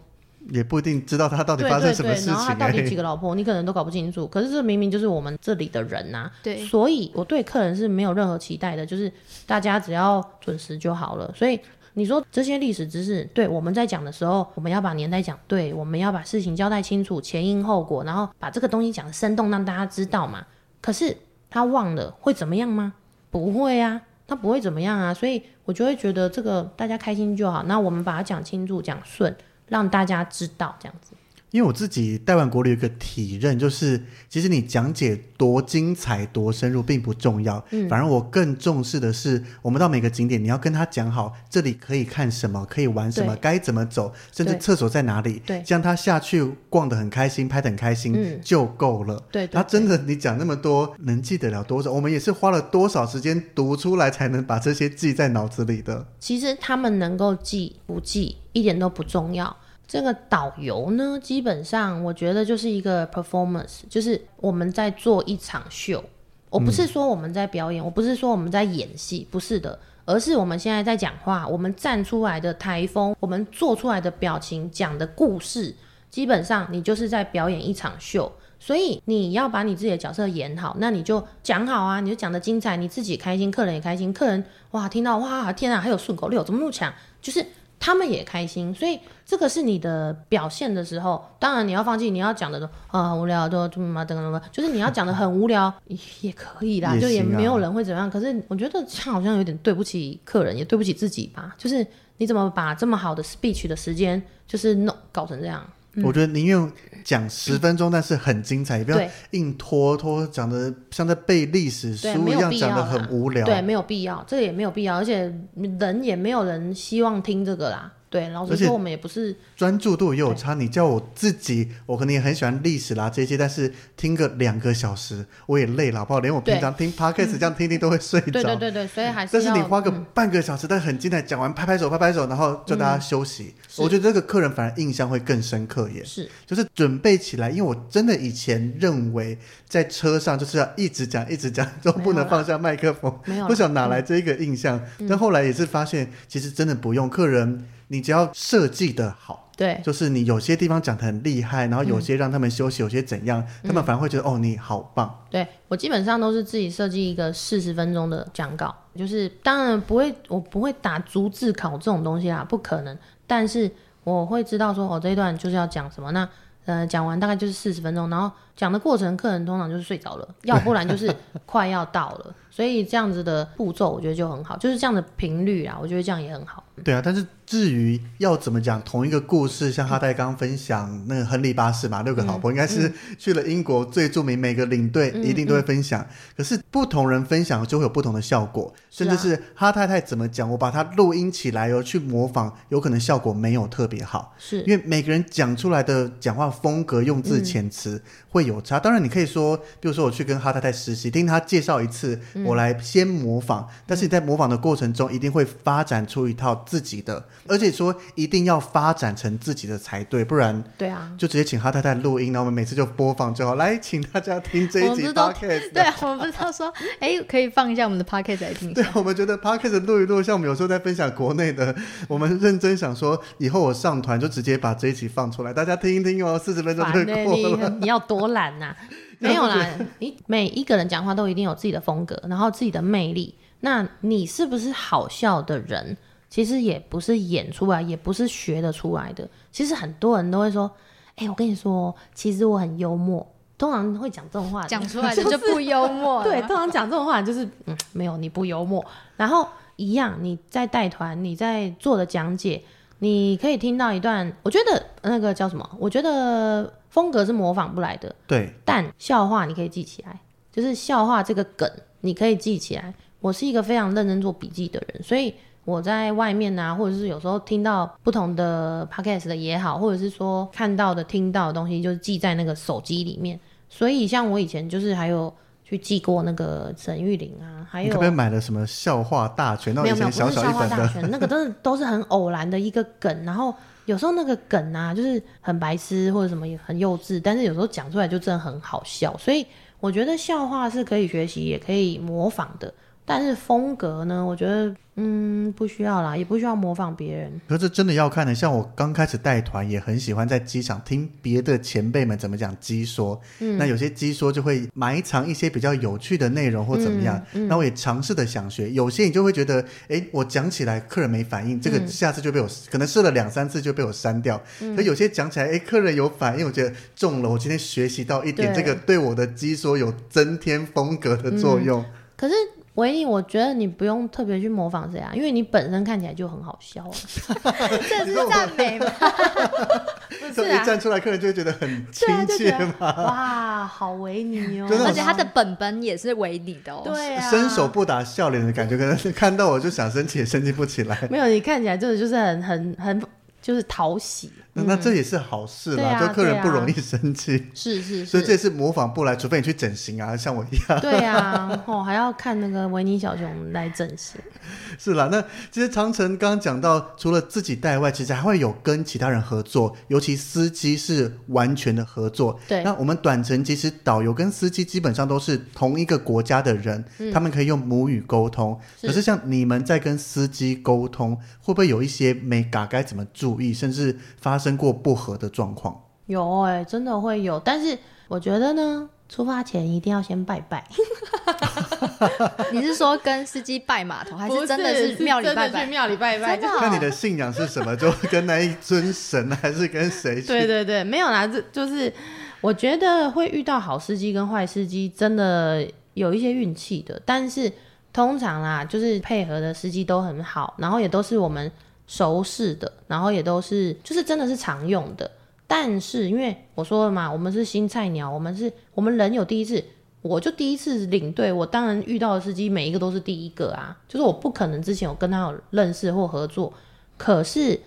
也不一定知道他到底发生什么事情。然后他到底几个老婆，你可能都搞不清楚。可是这明明就是我们这里的人呐、啊。对，所以我对客人是没有任何期待的，就是大家只要准时就好了。所以。你说这些历史知识，对，我们在讲的时候，我们要把年代讲对，我们要把事情交代清楚，前因后果，然后把这个东西讲得生动，让大家知道嘛。可是他忘了会怎么样吗？不会啊，他不会怎么样啊。所以我就会觉得这个大家开心就好。那我们把它讲清楚、讲顺，让大家知道这样子。因为我自己带完国旅有一个体认，就是其实你讲解多精彩、多深入并不重要，嗯，反而我更重视的是，我们到每个景点，你要跟他讲好这里可以看什么，可以玩什么，该怎么走，甚至厕所在哪里，对，这样他下去逛得很开心，拍得很开心，嗯，就够了。对，他真的你讲那么多，能记得了多少？我们也是花了多少时间读出来，才能把这些记在脑子里的。其实他们能够记不记，一点都不重要。这个导游呢，基本上我觉得就是一个 performance，就是我们在做一场秀。我不是说我们在表演，我不是说我们在演戏，不是的，而是我们现在在讲话，我们站出来的台风，我们做出来的表情，讲的故事，基本上你就是在表演一场秀。所以你要把你自己的角色演好，那你就讲好啊，你就讲得精彩，你自己开心，客人也开心，客人哇听到哇天啊，还有顺口溜，怎么那么强？就是。他们也开心，所以这个是你的表现的时候。当然你要放弃，你要讲的都啊无聊，都怎么怎么，就是你要讲的很无聊也可以啦，就也没有人会怎么样。可是我觉得这样好像有点对不起客人，也对不起自己吧。就是你怎么把这么好的 speech 的时间，就是弄搞成这样？嗯、我觉得宁愿讲十分钟，但是很精彩，也不要硬拖拖，讲的像在背历史书一样，讲的很无聊。对，没有必要，这个也没有必要，而且人也没有人希望听这个啦。对，老实说，我们也不是专注度也有差。你叫我自己，我可能也很喜欢历史啦这些，但是听个两个小时我也累了，好不好？连我平常听 podcast 这样听听都会睡着。对对对对，所以还是。但是你花个半个小时，但很精彩，讲完拍拍手拍拍手，然后叫大家休息。我觉得这个客人反而印象会更深刻耶。是，就是准备起来，因为我真的以前认为在车上就是要一直讲一直讲，都不能放下麦克风。不晓得哪来这个印象，但后来也是发现，其实真的不用客人。你只要设计的好，对，就是你有些地方讲的很厉害，然后有些让他们休息，嗯、有些怎样，他们反而会觉得、嗯、哦，你好棒。对，我基本上都是自己设计一个四十分钟的讲稿，就是当然不会，我不会打逐字稿这种东西啦，不可能。但是我会知道说，哦，这一段就是要讲什么，那呃讲完大概就是四十分钟，然后讲的过程，客人通常就是睡着了，要不然就是 快要到了，所以这样子的步骤我觉得就很好，就是这样的频率啊，我觉得这样也很好。对啊，但是。至于要怎么讲同一个故事，像哈代刚刚分享那个亨利八世嘛，六个老婆应该是 去了英国最著名，每个领队一定都会分享。可是不同人分享就会有不同的效果，甚至是哈太太怎么讲，我把它录音起来哦，去模仿，有可能效果没有特别好，是因为每个人讲出来的讲话风格、用字遣词会有差。当然你可以说，比如说我去跟哈太太实习，听他介绍一次，我来先模仿，但是你在模仿的过程中，一定会发展出一套自己的。而且说一定要发展成自己的才对，不然对啊，就直接请哈太太录音，然后我们每次就播放就好。来，请大家听这一集 podcast。对，我们不知道说，哎，可以放一下我们的 podcast 来听。对，我们觉得 podcast 录一录，像我们有时候在分享国内的，我们认真想说，以后我上团就直接把这一集放出来，大家听一听哦，四十分钟就过了。你，你要多懒呐、啊！没有啦，你每一个人讲话都一定有自己的风格，然后自己的魅力。那你是不是好笑的人？其实也不是演出来，也不是学得出来的。其实很多人都会说：“哎、欸，我跟你说，其实我很幽默。”通常会讲这种话，讲出来的 就不幽默。对，通常讲这种话就是嗯，没有你不幽默。然后一样，你在带团，你在做的讲解，你可以听到一段。我觉得那个叫什么？我觉得风格是模仿不来的。对，但笑话你可以记起来，就是笑话这个梗你可以记起来。我是一个非常认真做笔记的人，所以。我在外面啊，或者是有时候听到不同的 podcast 的也好，或者是说看到的、听到的东西，就是记在那个手机里面。所以像我以前就是还有去记过那个沈玉玲啊，还有你可不买了什么笑话大全？没有没有，小小不是笑话大全，那个真的都是很偶然的一个梗。然后有时候那个梗啊，就是很白痴或者什么也很幼稚，但是有时候讲出来就真的很好笑。所以我觉得笑话是可以学习，也可以模仿的。但是风格呢，我觉得。嗯，不需要啦，也不需要模仿别人。可是真的要看的，像我刚开始带团，也很喜欢在机场听别的前辈们怎么讲机说。嗯，那有些机说就会埋藏一些比较有趣的内容或怎么样。嗯，嗯，那我也尝试的想学。有些你就会觉得，哎，我讲起来客人没反应，这个下次就被我、嗯、可能试了两三次就被我删掉。嗯，可有些讲起来，哎，客人有反应，我觉得中了。我今天学习到一点，这个对我的机说有增添风格的作用。嗯、可是。维尼，我觉得你不用特别去模仿谁啊，因为你本身看起来就很好笑。这是赞美吗？不是啊，一站出来，客人就会觉得很亲切嘛。哇，好维尼哦！而且他的本本也是维尼的哦。对啊，伸手不打笑脸的感觉，可能看到我就想生气，也生气不起来。没有，你看起来真的就是很很很。就是讨喜，那那这也是好事啦，就客人不容易生气。是是，所以这也是模仿不来，除非你去整形啊，像我一样。对啊，哦，还要看那个维尼小熊来整形。是啦，那其实长城刚刚讲到，除了自己带外，其实还会有跟其他人合作，尤其司机是完全的合作。对，那我们短程其实导游跟司机基本上都是同一个国家的人，嗯、他们可以用母语沟通。可是像你们在跟司机沟通，会不会有一些没嘎该怎么注意？甚至发生过不和的状况，有哎、欸，真的会有。但是我觉得呢，出发前一定要先拜拜。你是说跟司机拜码头，还是真的是庙里拜拜？庙里拜拜，看你的信仰是什么，就跟那一尊神，还是跟谁？对对对，没有啦，这就是我觉得会遇到好司机跟坏司机，真的有一些运气的。但是通常啦，就是配合的司机都很好，然后也都是我们。熟识的，然后也都是，就是真的是常用的。但是因为我说了嘛，我们是新菜鸟，我们是我们人有第一次，我就第一次领队，我当然遇到的司机每一个都是第一个啊，就是我不可能之前有跟他有认识或合作。可是，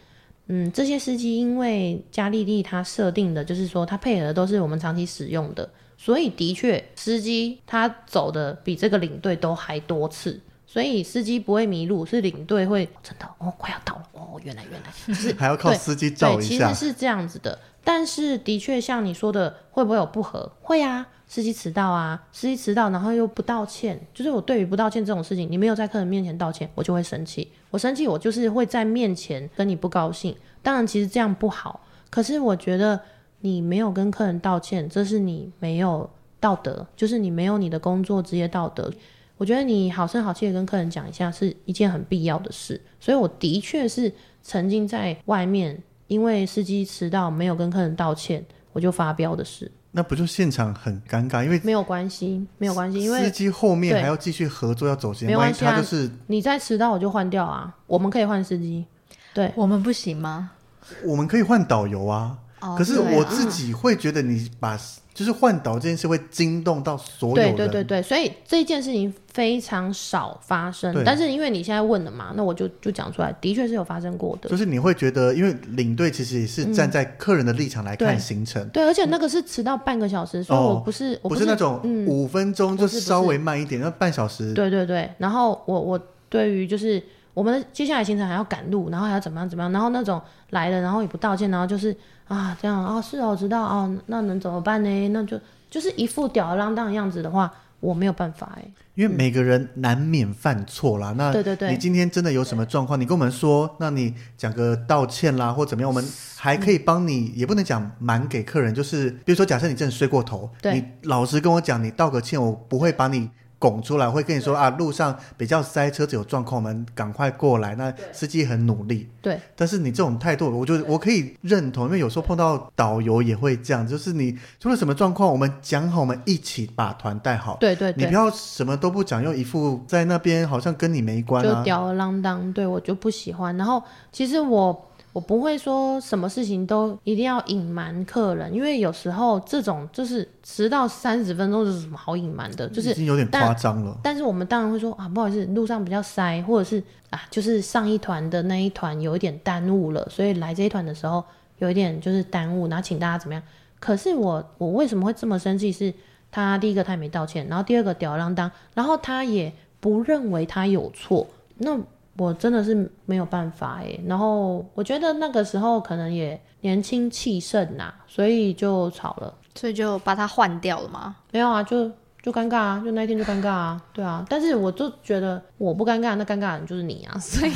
嗯，这些司机因为加利利他设定的就是说他配合的都是我们长期使用的，所以的确司机他走的比这个领队都还多次。所以司机不会迷路，是领队会真的哦，快要到了哦，原来原来 就是还要靠司机照一下。对，其实是这样子的，但是的确像你说的，会不会有不合？会啊，司机迟到啊，司机迟到然后又不道歉，就是我对于不道歉这种事情，你没有在客人面前道歉，我就会生气。我生气，我就是会在面前跟你不高兴。当然，其实这样不好，可是我觉得你没有跟客人道歉，这是你没有道德，就是你没有你的工作职业道德。我觉得你好声好气的跟客人讲一下是一件很必要的事，所以我的确是曾经在外面因为司机迟到没有跟客人道歉，我就发飙的事。那不就现场很尴尬？因为没有关系，没有关系，因为司机后面还要继续合作，要走时间，没关系啊。就是你再迟到我就换掉啊，我们可以换司机，对，我们不行吗？我们可以换导游啊。哦、可是我自己会觉得，你把就是换导这件事会惊动到所有人。对对对对，所以这件事情非常少发生。但是因为你现在问了嘛，那我就就讲出来，的确是有发生过的。就是你会觉得，因为领队其实也是站在客人的立场来看行程。嗯、对，对，而且那个是迟到半个小时，所以我不是、哦、我不是，不是那种五分钟就稍微慢一点，那半小时。对对对，然后我我对于就是。我们接下来行程还要赶路，然后还要怎么样怎么样，然后那种来了然后也不道歉，然后就是啊这样啊、哦、是哦，我知道哦，那能怎么办呢？那就就是一副吊儿郎当的样子的话，我没有办法哎。因为每个人难免犯错啦。那对对对，你今天真的有什么状况，你跟我们说，那你讲个道歉啦，或怎么样，我们还可以帮你，也不能讲瞒给客人，就是比如说，假设你真的睡过头，你老实跟我讲，你道个歉，我不会把你。拱出来会跟你说啊，路上比较塞，车子有状况，我们赶快过来。那司机很努力，对。但是你这种态度，我就我可以认同，因为有时候碰到导游也会这样，就是你出了什么状况，我们讲好，我们一起把团带好。对对对。你不要什么都不讲，又一副在那边好像跟你没关啊。就吊儿郎当，对我就不喜欢。然后其实我。我不会说什么事情都一定要隐瞒客人，因为有时候这种就是迟到三十分钟是什么好隐瞒的，就是已经有点夸张了。但是我们当然会说啊，不好意思，路上比较塞，或者是啊，就是上一团的那一团有一点耽误了，所以来这一团的时候有一点就是耽误，然后请大家怎么样？可是我我为什么会这么生气？是他第一个他也没道歉，然后第二个吊儿郎当，然后他也不认为他有错，那。我真的是没有办法哎，然后我觉得那个时候可能也年轻气盛呐，所以就吵了，所以就把他换掉了吗？没有啊，就就尴尬啊，就那一天就尴尬啊，对啊。但是我就觉得我不尴尬，那尴尬的人就是你啊，所以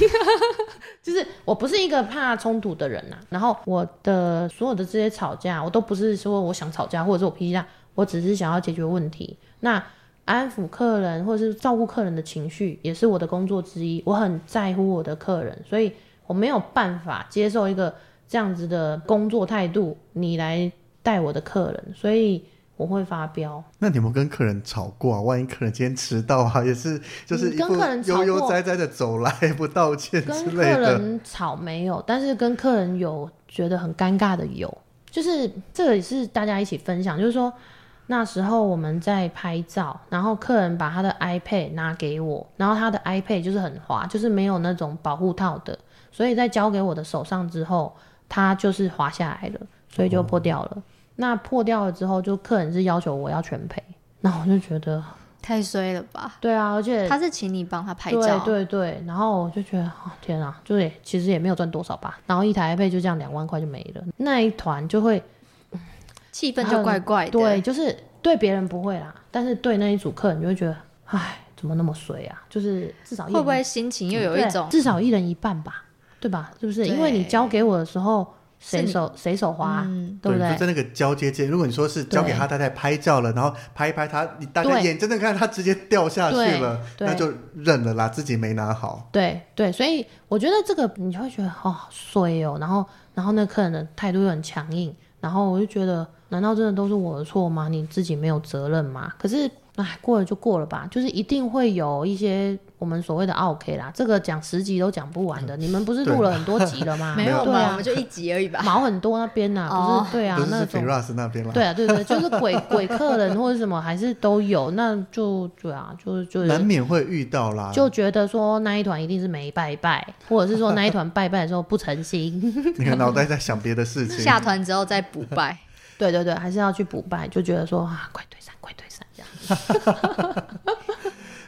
就是我不是一个怕冲突的人呐。然后我的所有的这些吵架，我都不是说我想吵架，或者是我脾气大，我只是想要解决问题。那。安抚客人或者是照顾客人的情绪，也是我的工作之一。我很在乎我的客人，所以我没有办法接受一个这样子的工作态度，你来带我的客人，所以我会发飙。那你有没有跟客人吵过啊？万一客人今天迟到啊，也是就是跟客人悠悠哉哉的走来 不道歉之类的。跟客人吵没有，但是跟客人有觉得很尴尬的有，就是这个也是大家一起分享，就是说。那时候我们在拍照，然后客人把他的 iPad 拿给我，然后他的 iPad 就是很滑，就是没有那种保护套的，所以在交给我的手上之后，它就是滑下来了，所以就破掉了。哦、那破掉了之后，就客人是要求我要全赔，那我就觉得太衰了吧？对啊，而且他是请你帮他拍照，对对对，然后我就觉得，哦、天啊，就是其实也没有赚多少吧，然后一台 iPad 就这样两万块就没了，那一团就会。气氛就怪怪的，对，就是对别人不会啦，但是对那一组客人就会觉得，哎，怎么那么衰啊？就是至少一人会不会心情又有一种，至少一人一半吧，对吧？是不是？因为你交给我的时候，谁手谁手滑，嗯、对不对？就在那个交接间，如果你说是交给他太太拍照了，然后拍一拍他，你大概眼睁睁看他直接掉下去了，那就认了啦，自己没拿好。对对，所以我觉得这个你就会觉得哦衰哦，然后然后那客人的态度又很强硬，然后我就觉得。难道真的都是我的错吗？你自己没有责任吗？可是，哎，过了就过了吧。就是一定会有一些我们所谓的 OK 啦，这个讲十集都讲不完的。你们不是录了很多 集了吗？没有嘛，我们就一集而已吧。毛很多那边呐，不是对啊，那种。那边对啊，对对，就是鬼 鬼客人或者什么还是都有，那就对啊，就就难免会遇到啦。就觉得说那一团一定是没拜拜，或者是说那一团拜拜的时候不诚心。你看脑袋在想别的事情。下团之后再补拜。对对对，还是要去补拜，就觉得说啊，快退散，快退散。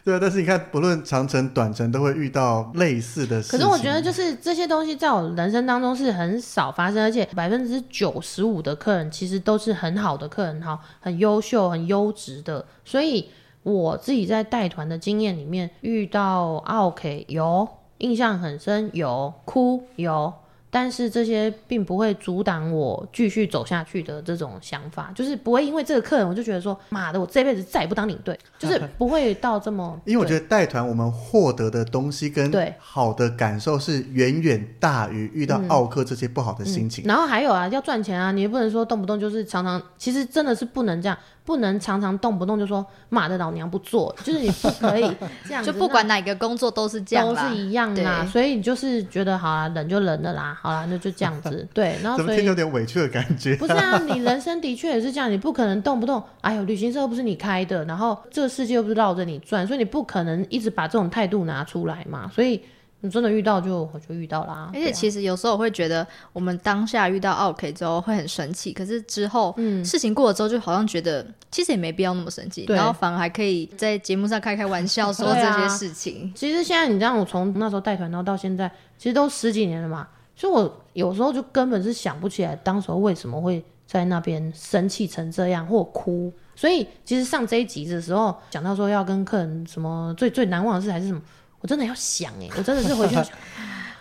对啊，但是你看，不论长程短程，都会遇到类似的事情。可是我觉得，就是这些东西在我人生当中是很少发生，而且百分之九十五的客人其实都是很好的客人，哈，很优秀、很优质的。所以我自己在带团的经验里面，遇到 OK 有印象很深，有哭有。但是这些并不会阻挡我继续走下去的这种想法，就是不会因为这个客人我就觉得说，妈的，我这辈子再也不当领队，就是不会到这么。因为我觉得带团我们获得的东西跟好的感受是远远大于遇到奥克这些不好的心情。嗯嗯。然后还有啊，要赚钱啊，你也不能说动不动就是常常，其实真的是不能这样。不能常常动不动就说妈的老娘不做，就是你不可以 这样，就不管哪个工作都是这样，都是一样的，所以你就是觉得好啦，忍就忍了啦，好啦，那就这样子，对，然后所以有点委屈的感觉。不是啊，你人生的确也是这样，你不可能动不动，哎呦，旅行社又不是你开的，然后这个世界又不是绕着你转，所以你不可能一直把这种态度拿出来嘛，所以。你真的遇到就我就遇到啦，而且其实有时候我会觉得，我们当下遇到 OK 之后会很生气，可是之后，嗯，事情过了之后，就好像觉得其实也没必要那么生气，然后反而还可以在节目上开开玩笑说 这些事情。啊、其实现在你知道，我从那时候带团，然后到现在，其实都十几年了嘛，所以我有时候就根本是想不起来当时候为什么会在那边生气成这样或哭。所以其实上这一集的时候，讲到说要跟客人什么最最难忘的事还是什么，我真的要想哎，我真的是回去。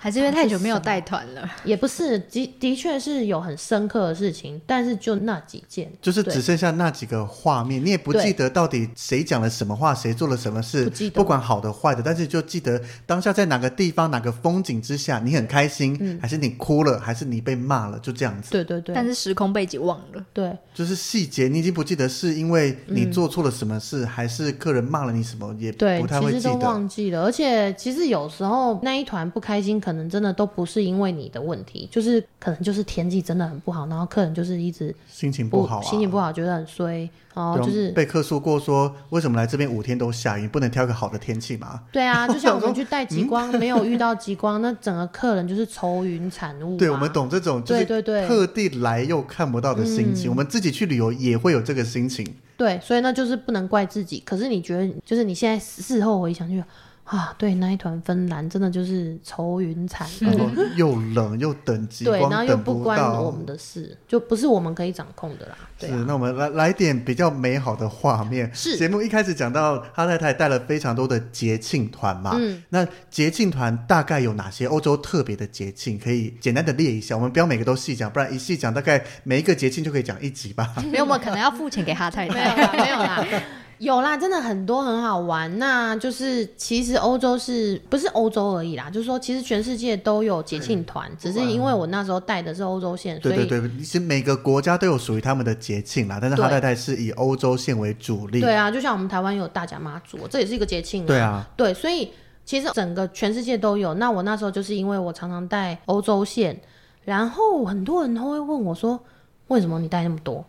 还是因为太久没有带团了，也不是，的的确是有很深刻的事情，但是就那几件，就是只剩下那几个画面，你也不记得到底谁讲了什么话，谁做了什么事，不，不管好的坏的，但是就记得当下在哪个地方、哪个风景之下，你很开心，嗯、还是你哭了，还是你被骂了，就这样子。对对对。但是时空背景忘了，对，就是细节你已经不记得，是因为你做错了什么事，嗯、还是客人骂了你什么，也不太会记得。其实都忘记了，而且其实有时候那一团不开心，可能真的都不是。因为你的问题，就是可能就是天气真的很不好，然后客人就是一直心情不好、啊，心情不好，觉得很衰，然后就是被客诉过说，为什么来这边五天都下雨，不能挑个好的天气吗？对啊，就像我们去带极光，没有遇到极光，那整个客人就是愁云惨雾。对，我们懂这种，对对对，特地来又看不到的心情，我们自己去旅游也会有这个心情。对，所以那就是不能怪自己。可是你觉得，就是你现在事后回想去。啊，对，那一团芬兰真的就是愁云惨雾，又冷又等极光，对，然后又不关我们的事，就不是我们可以掌控的啦。对啊、是，那我们来来点比较美好的画面。是，节目一开始讲到哈太太带了非常多的节庆团嘛，嗯，那节庆团大概有哪些欧洲特别的节庆？可以简单的列一下，我们不要每个都细讲，不然一细讲大概每一个节庆就可以讲一集吧。没有，我们可能要付钱给哈太太。没有啦。有啦，真的很多很好玩。那就是其实欧洲是不是欧洲而已啦？就是说，其实全世界都有节庆团，只是因为我那时候带的是欧洲线，对对对，其实每个国家都有属于他们的节庆啦。但是哈太太是以欧洲线为主力。对啊，就像我们台湾有大甲妈祖，这也是一个节庆。对啊，对，所以其实整个全世界都有。那我那时候就是因为我常常带欧洲线，然后很多人都会问我说，为什么你带那么多？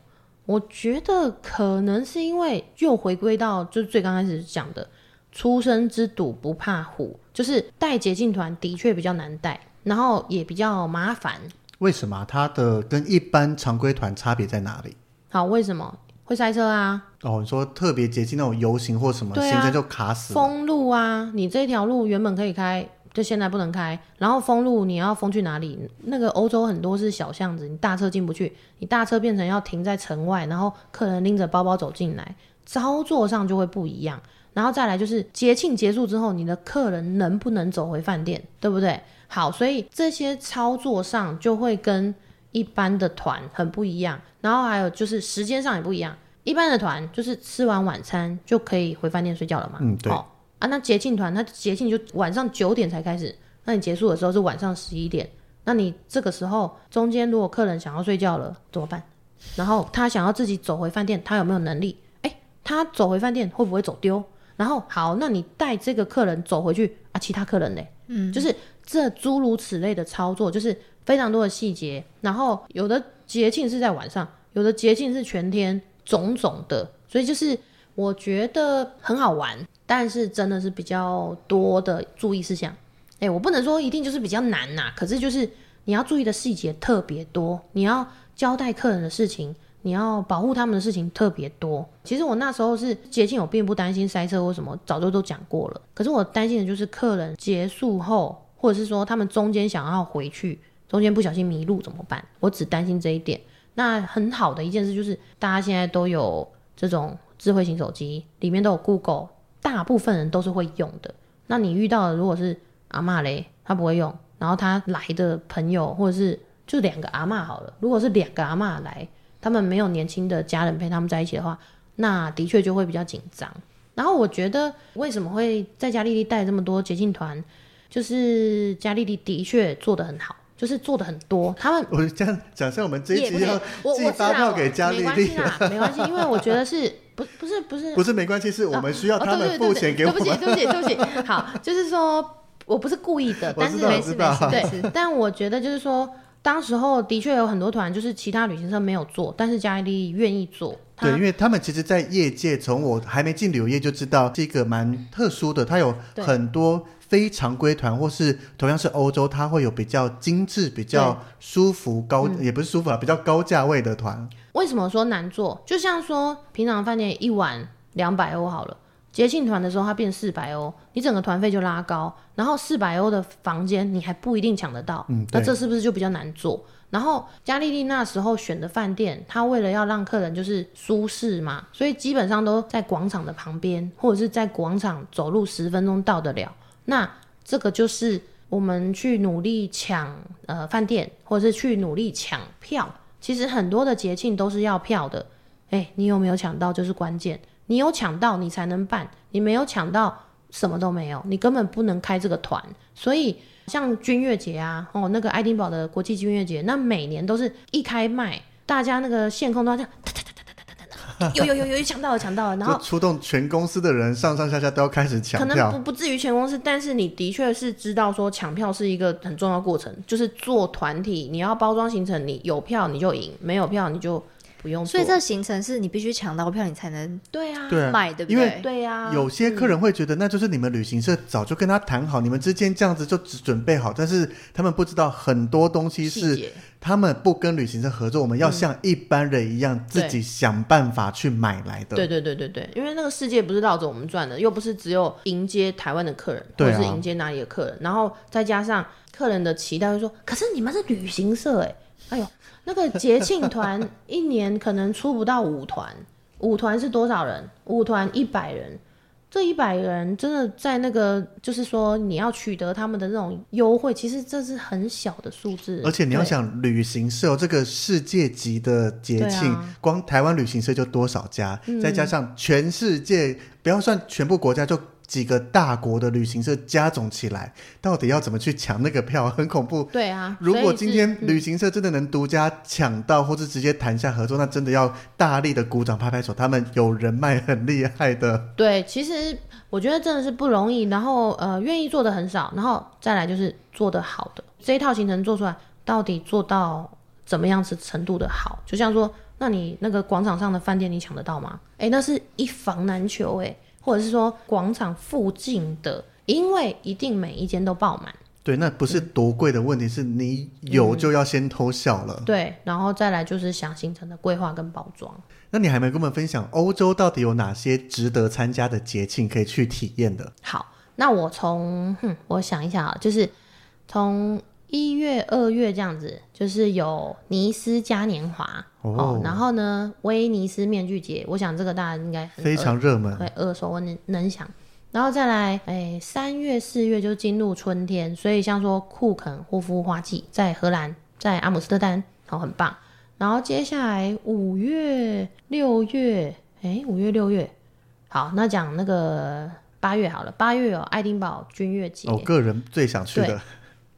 我觉得可能是因为又回归到就是最刚开始讲的“初生之犊不怕虎”，就是带捷径团的确比较难带，然后也比较麻烦。为什么？它的跟一般常规团差别在哪里？好，为什么会塞车啊？哦，你说特别捷径那种游行或什么，行程就卡死了。封路啊，你这条路原本可以开。就现在不能开，然后封路，你要封去哪里？那个欧洲很多是小巷子，你大车进不去，你大车变成要停在城外，然后客人拎着包包走进来，操作上就会不一样。然后再来就是节庆结束之后，你的客人能不能走回饭店，对不对？好，所以这些操作上就会跟一般的团很不一样。然后还有就是时间上也不一样，一般的团就是吃完晚餐就可以回饭店睡觉了嘛。嗯，对。哦啊，那节庆团，那节庆就晚上九点才开始，那你结束的时候是晚上十一点，那你这个时候中间如果客人想要睡觉了怎么办？然后他想要自己走回饭店，他有没有能力？诶，他走回饭店会不会走丢？然后好，那你带这个客人走回去啊，其他客人嘞？嗯，就是这诸如此类的操作，就是非常多的细节。然后有的节庆是在晚上，有的节庆是全天，种种的，所以就是我觉得很好玩。但是真的是比较多的注意事项，哎、我不能说一定就是比较难呐、可是就是你要注意的细节特别多，你要交代客人的事情，你要保护他们的事情特别多。其实我那时候是接近，我并不担心塞车或什么，早就都讲过了。可是我担心的就是客人结束后，或者是说他们中间想要回去，中间不小心迷路怎么办？我只担心这一点。那很好的一件事就是，大家现在都有这种智慧型手机，里面都有 Google。大部分人都是会用的。那你遇到的如果是阿嬷嘞，他不会用，然后他来的朋友或者是就两个阿嬷好了。如果是两个阿嬷来，他们没有年轻的家人陪他们在一起的话，那的确就会比较紧张。然后我觉得为什么会在嘉丽丽带这么多捷径团，就是嘉丽丽的确做得很好，就是做的很多。他们我这样讲，像我们这一集要寄发票给嘉丽丽，没关系啦，没关系，因为我觉得是。不不是不是不是没关系，是我们需要他们付钱给我们。对不起对不起对不起，好，就是说我不是故意的，但是没事没事。对，但我觉得就是说，当时候的确有很多团，就是其他旅行社没有做，但是嘉丽愿意做。对，因为他们其实，在业界从我还没进旅游业就知道，是一个蛮特殊的，它有很多。非常规团，或是同样是欧洲，它会有比较精致、比较舒服、高、嗯、也不是舒服啊，比较高价位的团。为什么说难做？就像说平常饭店一晚两百欧好了，节庆团的时候它变四百欧，你整个团费就拉高，然后四百欧的房间你还不一定抢得到，嗯，那这是不是就比较难做？然后嘉丽丽那时候选的饭店，他为了要让客人就是舒适嘛，所以基本上都在广场的旁边，或者是在广场走路十分钟到得了。那这个就是我们去努力抢呃饭店，或者是去努力抢票。其实很多的节庆都是要票的，哎，你有没有抢到就是关键。你有抢到你才能办，你没有抢到什么都没有，你根本不能开这个团。所以像君悦节啊，哦，那个爱丁堡的国际君悦节，那每年都是一开卖，大家那个线控都要这样。有有有有抢到了，抢到了，然后出动全公司的人，上上下下都要开始抢票。可能不不至于全公司，但是你的确是知道说抢票是一个很重要的过程，就是做团体，你要包装行程，你有票你就赢，没有票你就不用。所以这行程是你必须抢到票，你才能对啊买，对不对？因为对呀，有些客人会觉得那就是你们旅行社早就跟他谈好，你们之间这样子就只准备好，但是他们不知道很多东西是。他们不跟旅行社合作，我们要像一般人一样、嗯、自己想办法去买来的。对对对对对，因为那个世界不是绕着我们转的，又不是只有迎接台湾的客人，或者是迎接哪里的客人，啊、然后再加上客人的期待，会说：“可是你们是旅行社哎，哎呦，那个节庆团一年可能出不到五团，五团是多少人？五团一百人。”这一百人真的在那个，就是说你要取得他们的那种优惠，其实这是很小的数字。而且你要想，旅行社这个世界级的节庆，啊、光台湾旅行社就多少家，嗯、再加上全世界，不要算全部国家就。几个大国的旅行社加总起来，到底要怎么去抢那个票？很恐怖。对啊，如果今天旅行社真的能独家抢到，或是直接谈下合作，那真的要大力的鼓掌拍拍手，他们有人脉很厉害的。对，其实我觉得真的是不容易。然后呃，愿意做的很少，然后再来就是做的好的这一套行程做出来，到底做到怎么样子程度的好？就像说，那你那个广场上的饭店你抢得到吗？哎，那是一房难求哎。或者是说广场附近的，因为一定每一间都爆满。对，那不是多贵的问题，嗯、是你有就要先偷笑了。嗯、对，然后再来就是想行程的规划跟包装。那你还没跟我们分享欧洲到底有哪些值得参加的节庆可以去体验的？好，那我从，哼，我想一下啊，就是从。一月、二月这样子，就是有尼斯嘉年华哦，哦，然后呢，威尼斯面具节，我想这个大家应该非常热门，对，耳熟能能详。然后再来，哎，三月、四月就进入春天，所以像说库肯护肤花季在荷兰，在阿姆斯特丹，好、哦，很棒。然后接下来五月、六月，哎，五月、六月，好，那讲那个八月好了，八月有爱丁堡君悦节，我、哦、个人最想去的。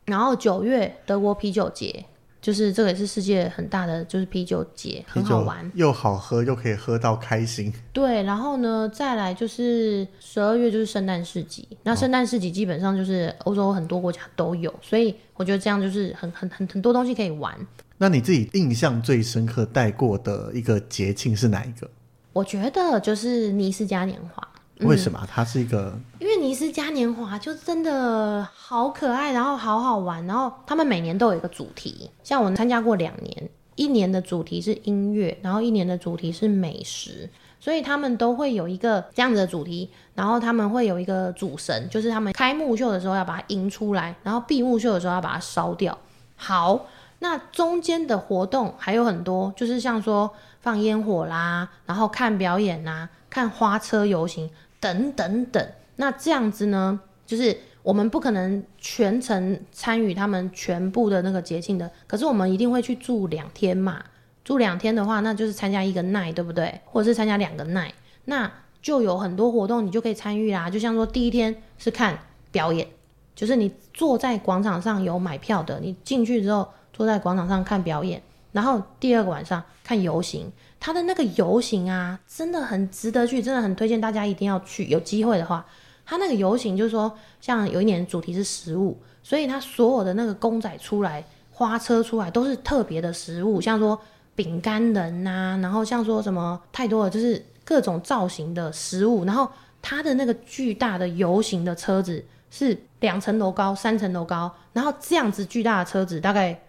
然后九月德国啤酒节，就是这个也是世界很大的，就是啤酒节，很好玩，又好喝又可以喝到开心。对，然后呢，再来就是十二月就是圣诞市集，那圣诞市集基本上就是欧洲很多国家都有，哦、所以我觉得这样就是很很很很多东西可以玩。那你自己印象最深刻带过的一个节庆是哪一个？我觉得就是尼斯嘉年华。为什么？它是一个，因为尼斯嘉年华就真的好可爱，然后好好玩，然后他们每年都有一个主题，像我参加过两年，一年的主题是音乐，然后一年的主题是美食，所以他们都会有一个这样子的主题，然后他们会有一个主神，就是他们开幕秀的时候要把它迎出来，然后闭幕秀的时候要把它烧掉。好，那中间的活动还有很多，就是像说放烟火啦，然后看表演啦，看花车游行。等等等，那这样子呢，就是我们不可能全程参与他们全部的那个节庆的，可是我们一定会去住两天嘛。住两天的话，那就是参加一个 night，对不对？或者是参加两个 night，那就有很多活动你就可以参与啦。就像说第一天是看表演，就是你坐在广场上有买票的，你进去之后坐在广场上看表演，然后第二个晚上看游行。他的那个游行啊，真的很值得去，真的很推荐大家一定要去。有机会的话，他那个游行就是说，像有一年主题是食物，所以他所有的那个公仔出来、花车出来都是特别的食物，像说饼干人呐、然后像说什么太多了，就是各种造型的食物。然后他的那个巨大的游行的车子是两层楼高、三层楼高，然后这样子巨大的车子大概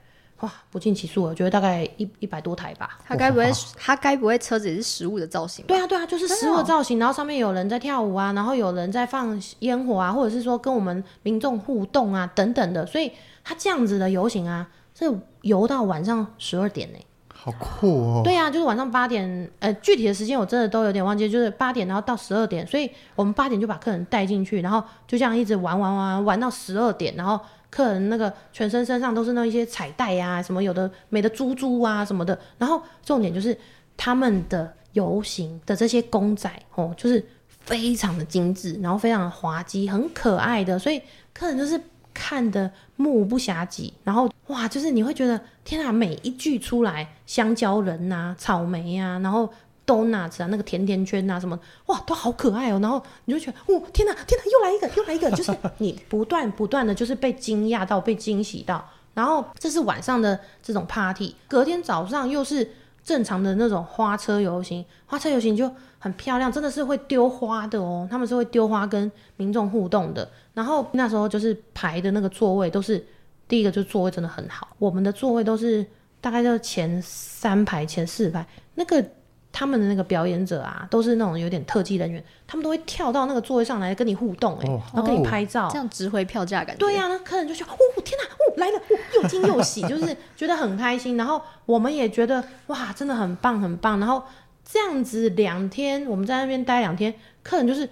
哇，不计其数，我觉得大概一一百多台吧。他该不会，他该不会车子也是食物的造型？对啊，对啊，就是食物的造型，然后上面有人在跳舞啊，然后有人在放烟火啊，或者是说跟我们民众互动啊等等的，所以他这样子的游行啊，是游到晚上十二点呢。好酷哦！对啊，就是晚上八点，呃，具体的时间我真的都有点忘记，就是八点，然后到十二点，所以我们八点就把客人带进去，然后就这样一直玩玩玩玩到十二点，然后客人那个全身身上都是那一些彩带、啊，什么有的没的珠珠啊什么的，然后重点就是他们的游行的这些公仔哦，就是非常的精致，然后非常的滑稽，很可爱的，所以客人就是。看的目不暇给，然后哇，就是你会觉得天啊，每一句出来，香蕉人呐、啊、草莓呀、啊，然后 donuts 啊，那个甜甜圈啊什么，哇，都好可爱哦。然后你就觉得，哦，天哪，天哪，又来一个，又来一个，就是你不断不断的就是被惊讶到，被惊喜到。然后这是晚上的这种 party，隔天早上又是正常的那种花车游行，花车游行就很漂亮，真的是会丢花的哦，他们是会丢花跟民众互动的。然后那时候就是排的那个座位都是第一个，就座位真的很好。我们的座位都是大概就前三排、前四排。那个他们的那个表演者啊，都是那种有点特技人员，他们都会跳到那个座位上来跟你互动，哎，然后跟你拍照，这样值回票价感觉。对呀，那客人就说：“哦，天哪，哦，来了，哦，又惊又喜，就是觉得很开心。”然后我们也觉得哇，真的很棒，很棒。然后这样子两天，我们在那边待两天，客人就是。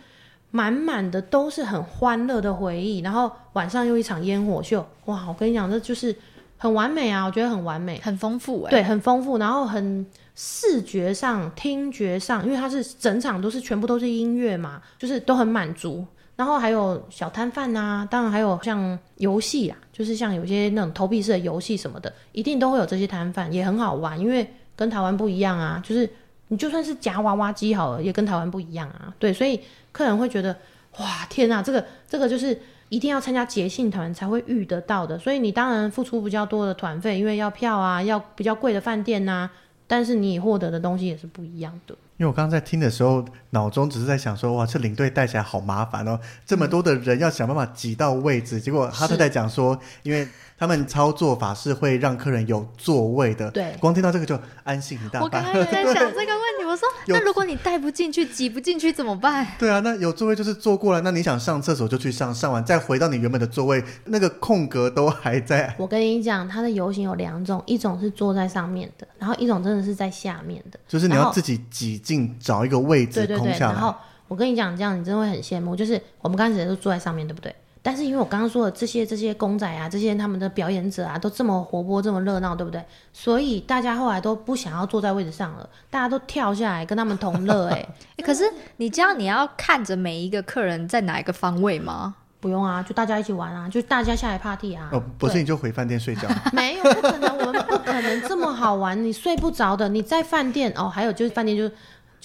满满的都是很欢乐的回忆，然后晚上又一场烟火秀，哇！我跟你讲，这就是很完美啊，我觉得很完美，很丰富哎，对，很丰富，然后很视觉上、听觉上，因为它是整场都是全部都是音乐嘛，就是都很满足。然后还有小摊贩啊，当然还有像游戏啊，就是像有些那种投币式的游戏什么的，一定都会有这些摊贩，也很好玩，因为跟台湾不一样啊，就是你就算是夹娃娃机好了，也跟台湾不一样啊，对，所以。客人会觉得，哇，天哪，这个这个就是一定要参加节庆团才会遇得到的，所以你当然付出比较多的团费，因为要票啊，要比较贵的饭店呐、啊，但是你获得的东西也是不一样的。因为我刚刚在听的时候，脑中只是在想说，哇，这领队带起来好麻烦哦，这么多的人要想办法挤到位置，嗯、结果哈特在讲说，因为。他们操作法是会让客人有座位的，对，光听到这个就安心一大半。我刚刚也在 想这个问题，我说那如果你带不进去、挤不进去怎么办？对啊，那有座位就是坐过来，那你想上厕所就去上，上完再回到你原本的座位，那个空格都还在。我跟你讲，它的游行有两种，一种是坐在上面的，然后一种真的是在下面的，就是你要自己挤进找一个位置空下来。对对对，然后我跟你讲，这样你真的会很羡慕，就是我们刚开始都坐在上面对不对？但是因为我刚刚说的这些这些公仔啊，这些他们的表演者啊，都这么活泼，这么热闹，对不对？所以大家后来都不想要坐在位置上了，大家都跳下来跟他们同乐。哎，可是你这样你要看着每一个客人在哪一个方位吗？不用啊，就大家一起玩啊，就大家下来 party 啊。哦，不是，你就回饭店睡觉。没有，不可能，我们不可能这么好玩，你睡不着的。你在饭店哦，还有就是饭店就。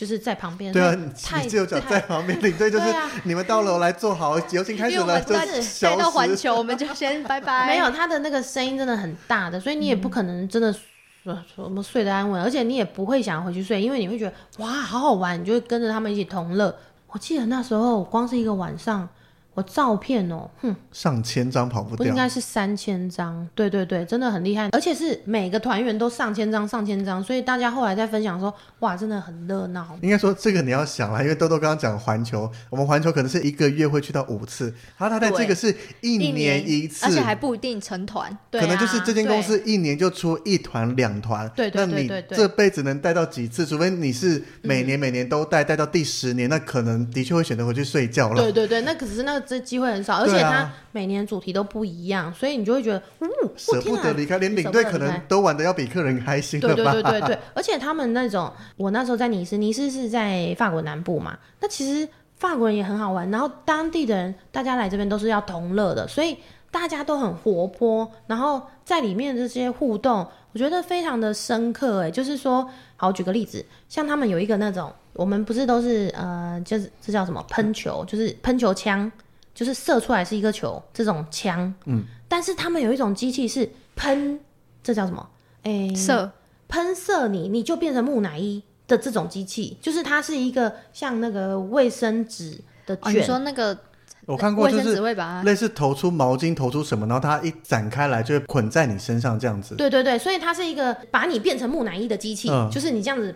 就是在旁边，对啊，你只有脚在旁边领队就是你们到楼来坐好，游行开始了，就待到环球，我们就先拜拜。没有，他的那个声音真的很大的，所以你也不可能真的说什么睡得安稳，而且你也不会想回去睡，因为你会觉得哇，好好玩，你就会跟着他们一起同乐。我记得那时候光是一个晚上。我照片哦，哼，上千张跑不掉，不应该是三千张？对对对，真的很厉害，而且是每个团员都上千张，上千张，所以大家后来在分享说，哇，真的很热闹。应该说这个你要想了，因为豆豆刚刚讲环球，我们环球可能是一个月会去到五次，然后他在这个是一年一次，而且还不一定成团，对可能就是这间公司一年就出一团两团，对对对对，那你这辈子能带到几次？除非你是每年每年都带，带到第十年，那可能的确会选择回去睡觉了。对对对，那可是那个。这机会很少，而且它每年主题都不一样，啊、所以你就会觉得，嗯，舍不得离开，连领队可能都玩的要比客人开心。对对对对对，而且他们那种，我那时候在尼斯，尼斯是在法国南部嘛，那其实法国人也很好玩，然后当地的人，大家来这边都是要同乐的，所以大家都很活泼，然后在里面的这些互动，我觉得非常的深刻。哎，就是说，好，举个例子，像他们有一个那种，我们不是都是呃，就是这叫什么喷球，就是喷球枪。就是射出来是一个球，这种枪，嗯，但是他们有一种机器是喷，这叫什么？哎、欸，射，喷射你，你就变成木乃伊的这种机器，就是它是一个像那个卫生纸的卷，哦，你说那个我看过，就是类似投出毛巾，投出什么，然后它一展开来就会捆在你身上这样子。对对对，所以它是一个把你变成木乃伊的机器，嗯、就是你这样子，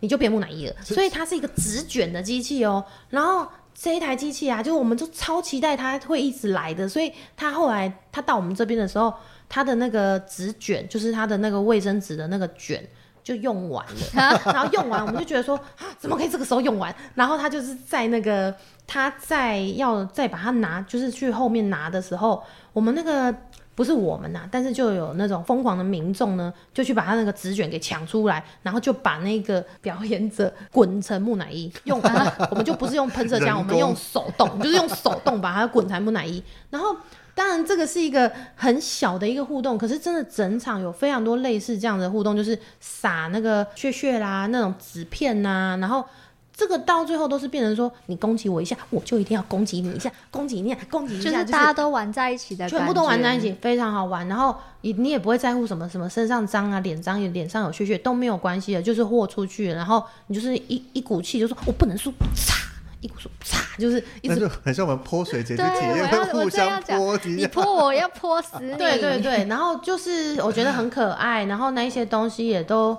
你就变木乃伊了。所以它是一个纸卷的机器哦。然后这一台机器啊，就我们就超期待它会一直来的。所以它后来它到我们这边的时候，它的那个纸卷，就是它的那个卫生纸的那个卷。就用完了，然后用完我们就觉得说啊，怎么可以这个时候用完？然后他就是在那个他在要再把它拿，就是去后面拿的时候，我们那个不是我们呐，但是就有那种疯狂的民众呢，就去把他那个纸卷给抢出来，然后就把那个表演者滚成木乃伊。用 我们就不是用喷射枪，我们用手动，就是用手动把它滚成木乃伊，然后。当然，这个是一个很小的一个互动，可是真的整场有非常多类似这样的互动，就是撒那个屑屑啦，那种纸片呐、然后这个到最后都是变成说，你攻击我一下，我就一定要攻击你一下，攻击你，攻击你一下，就是大家都玩在一起的，全部都玩在一起，非常好玩。然后你你也不会在乎什么什么身上脏啊，脸脏，脸上有血血都没有关系的，就是豁出去，然后你就是一一股气，就说我不能输，擦。一股说嚓，就是一直很像我们泼水节去体验，会互相泼。你泼我要泼死你。对对对，然后就是我觉得很可爱，然后那一些东西也都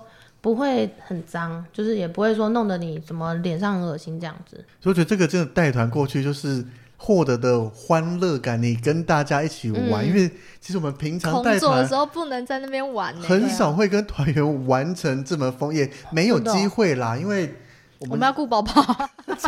不会很脏，就是也不会说弄得你怎么脸上很恶心这样子。所以我觉得这个真的带团过去就是获得的欢乐感，你跟大家一起玩，嗯、因为其实我们平常带团的时候不能在那边玩，很少会跟团员玩成这么疯，也没有机会啦，因为。我们，我们要顾宝宝。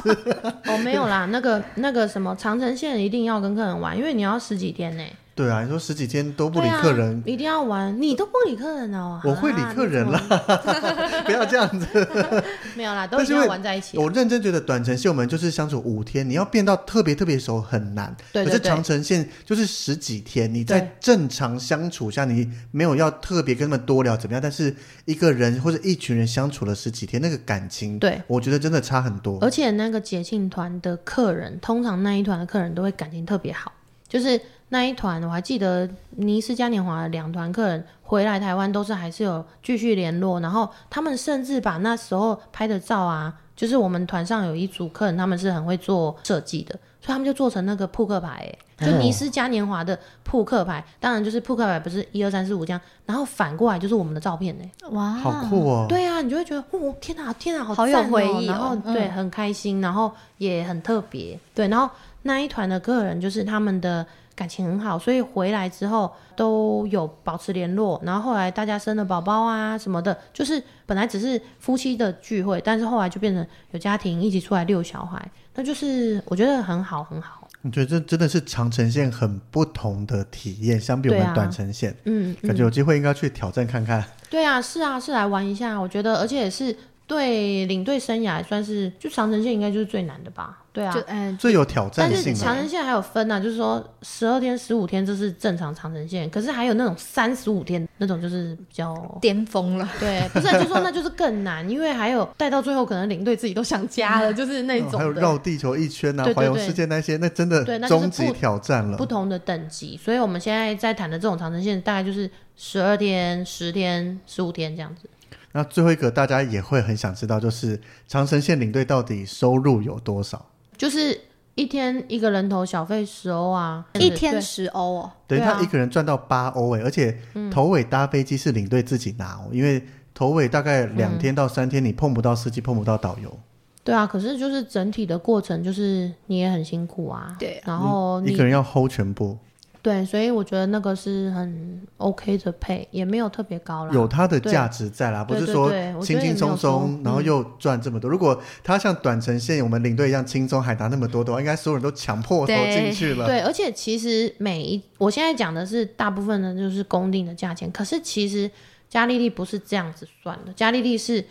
哦，没有啦，那个那个什么长城线一定要跟客人玩，因为你要十几天呢。对啊，你说十几天都不理客人，啊、一定要玩，你都不理客人哦。我会理客人了，不要这样子。没有啦，都是要玩在一起。我认真觉得短程线我们就是相处五天，你要变到特别特别熟很难。对，对，对，可是长程线就是十几天，你在正常相处下，你没有要特别跟他们多聊怎么样，但是一个人或者一群人相处了十几天，那个感情，对，我觉得真的差很多。而且那个节庆团的客人，通常那一团的客人都会感情特别好，就是。那一团我还记得，尼斯嘉年华两团客人回来台湾都是还是有继续联络，然后他们甚至把那时候拍的照啊，就是我们团上有一组客人，他们是很会做设计的，所以他们就做成那个扑克牌，就尼斯嘉年华的扑克牌，哦、当然就是扑克牌不是一二三四五这样，然后反过来就是我们的照片呢，哇，好酷哦！对啊，你就会觉得哦，天哪，天哪，好、有回忆、哦，然后、嗯、对，很开心，然后也很特别，对，然后那一团的客人就是他们的。感情很好，所以回来之后都有保持联络。然后后来大家生了宝宝啊什么的，就是本来只是夫妻的聚会，但是后来就变成有家庭一起出来遛小孩，那就是我觉得很好很好。我觉得这真的是长程线很不同的体验，相比我们短程线，嗯，感觉有机会应该去挑战看看。对啊，是啊，是来玩一下。我觉得，而且也是。对领队生涯算是，就长城线应该就是最难的吧？对啊，嗯，最有挑战性。但是长城线还有分啊，就是说十二天、十五天这是正常长城线，可是还有那种三十五天那种就是比较巅峰了。对，不是就说那就是更难，因为还有带到最后可能领队自己都想家了，就是那种。还有绕地球一圈啊，环游世界那些，那真的终极挑战了。不同的等级，所以我们现在在谈的这种长城线大概就是十二天、十天、十五天这样子。那最后一个大家也会很想知道，就是长城线领队到底收入有多少？就是一天一个人头小费十欧啊，一天十欧哦。等于，他一个人赚到八欧诶，而且头尾搭飞机是领队自己拿哦，嗯、因为头尾大概两天到三天，你碰不到司机，碰不到导游。对啊，可是就是整体的过程，就是你也很辛苦啊。对，然后你一个人要 hold 全部。对，所以我觉得那个是很 OK 的配，也没有特别高啦。有它的价值在啦，不是说轻轻松松，然后又赚这么多。嗯、如果它像短程线我们领队一样轻松，还拿那么多的话，应该所有人都强迫投进去了。对，而且其实每一，我现在讲的是大部分的就是公定的价钱，可是其实加利利不是这样子算的，加利利是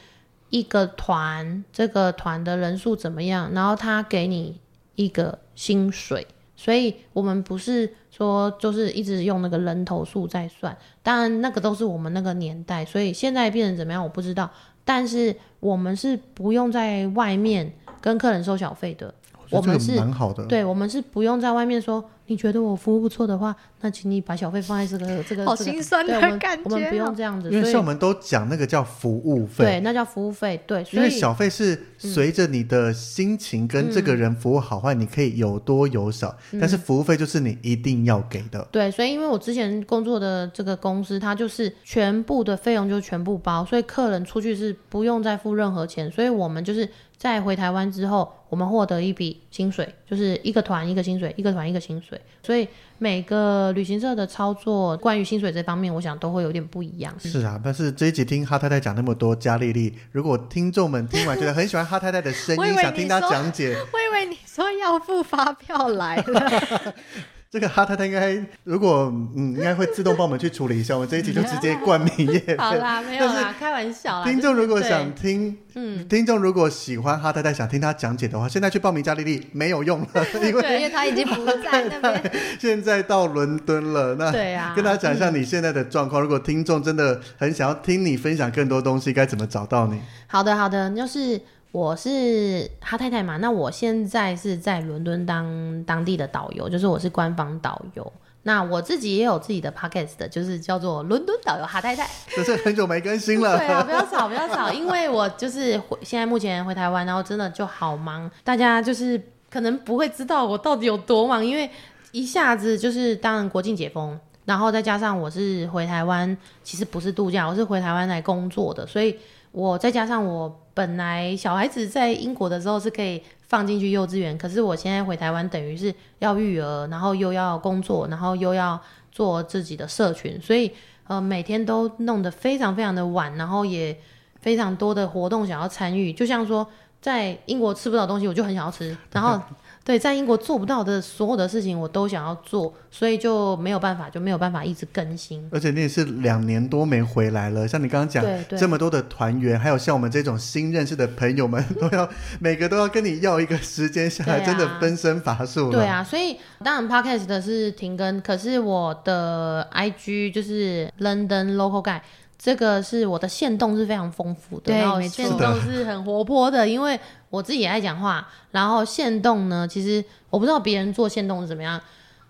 一个团，这个团的人数怎么样，然后他给你一个薪水，所以我们不是。说就是一直用那个人头数在算，当然那个都是我们那个年代，所以现在变成怎么样我不知道。但是我们是不用在外面跟客人收小费的，我，们是蛮好的。对，我们是不用在外面说你觉得我服务不错的话，那请你把小费放在这个 这个。好心酸的感觉、哦我。我们不用这样子，因为像我们都讲那个叫服务费，对，那叫服务费，对。因为小费是随着你的心情跟这个人服务好坏，嗯、你可以有多有少，嗯、但是服务费就是你一定要给的。对，所以因为我之前工作的这个公司，它就是全部的费用就全部包，所以客人出去是不用再付任何钱，所以我们就是。在回台湾之后，我们获得一笔薪水，就是一个团一个薪水，一个团一个薪水。所以每个旅行社的操作，关于薪水这方面，我想都会有点不一样。是啊，但是这一集听哈太太讲那么多加丽丽，如果听众们听完觉得很喜欢哈太太的声音，想听她讲解，我以为你说要付发票来了。这个哈太太应该，如果嗯，应该会自动帮我们去处理一下。我们这一集就直接冠名业好啦，没有啦，开玩笑啦。听众如果想听，嗯，听众如果喜欢哈太太，想听她讲解的话，现在去报名加丽丽没有用了，因为因为她已经不在那边。现在到伦敦了，那对啊，跟大家讲一下你现在的状况。如果听众真的很想要听你分享更多东西，该怎么找到你？好的，好的，就是。我是哈太太嘛，那我现在是在伦敦当当地的导游，就是我是官方导游。那我自己也有自己的 podcast 的，就是叫做伦敦导游哈太太。可是很久没更新了。对啊，不要吵，不要吵，因为我就是回现在目前回台湾，然后真的就好忙，大家就是可能不会知道我到底有多忙，因为一下子就是当然国庆解封，然后再加上我是回台湾，其实不是度假，我是回台湾来工作的，所以我再加上我。本来小孩子在英国的时候是可以放进去幼稚园，可是我现在回台湾，等于是要育儿，然后又要工作，然后又要做自己的社群，所以呃每天都弄得非常非常的晚，然后也非常多的活动想要参与，就像说在英国吃不到东西，我就很想要吃，然后。对，在英国做不到的所有的事情，我都想要做，所以就没有办法，就没有办法一直更新。而且你也是两年多没回来了，像你刚刚讲这么多的团员，还有像我们这种新认识的朋友们，都要每个都要跟你要一个时间下来，真的分身乏术。对啊，所以当然 Podcast 的是停更，可是我的 IG 就是 London Local Guide。这个是我的线动是非常丰富的，对，然后限动是很活泼的，因为我自己也爱讲话。然后线动呢，其实我不知道别人做线动是怎么样，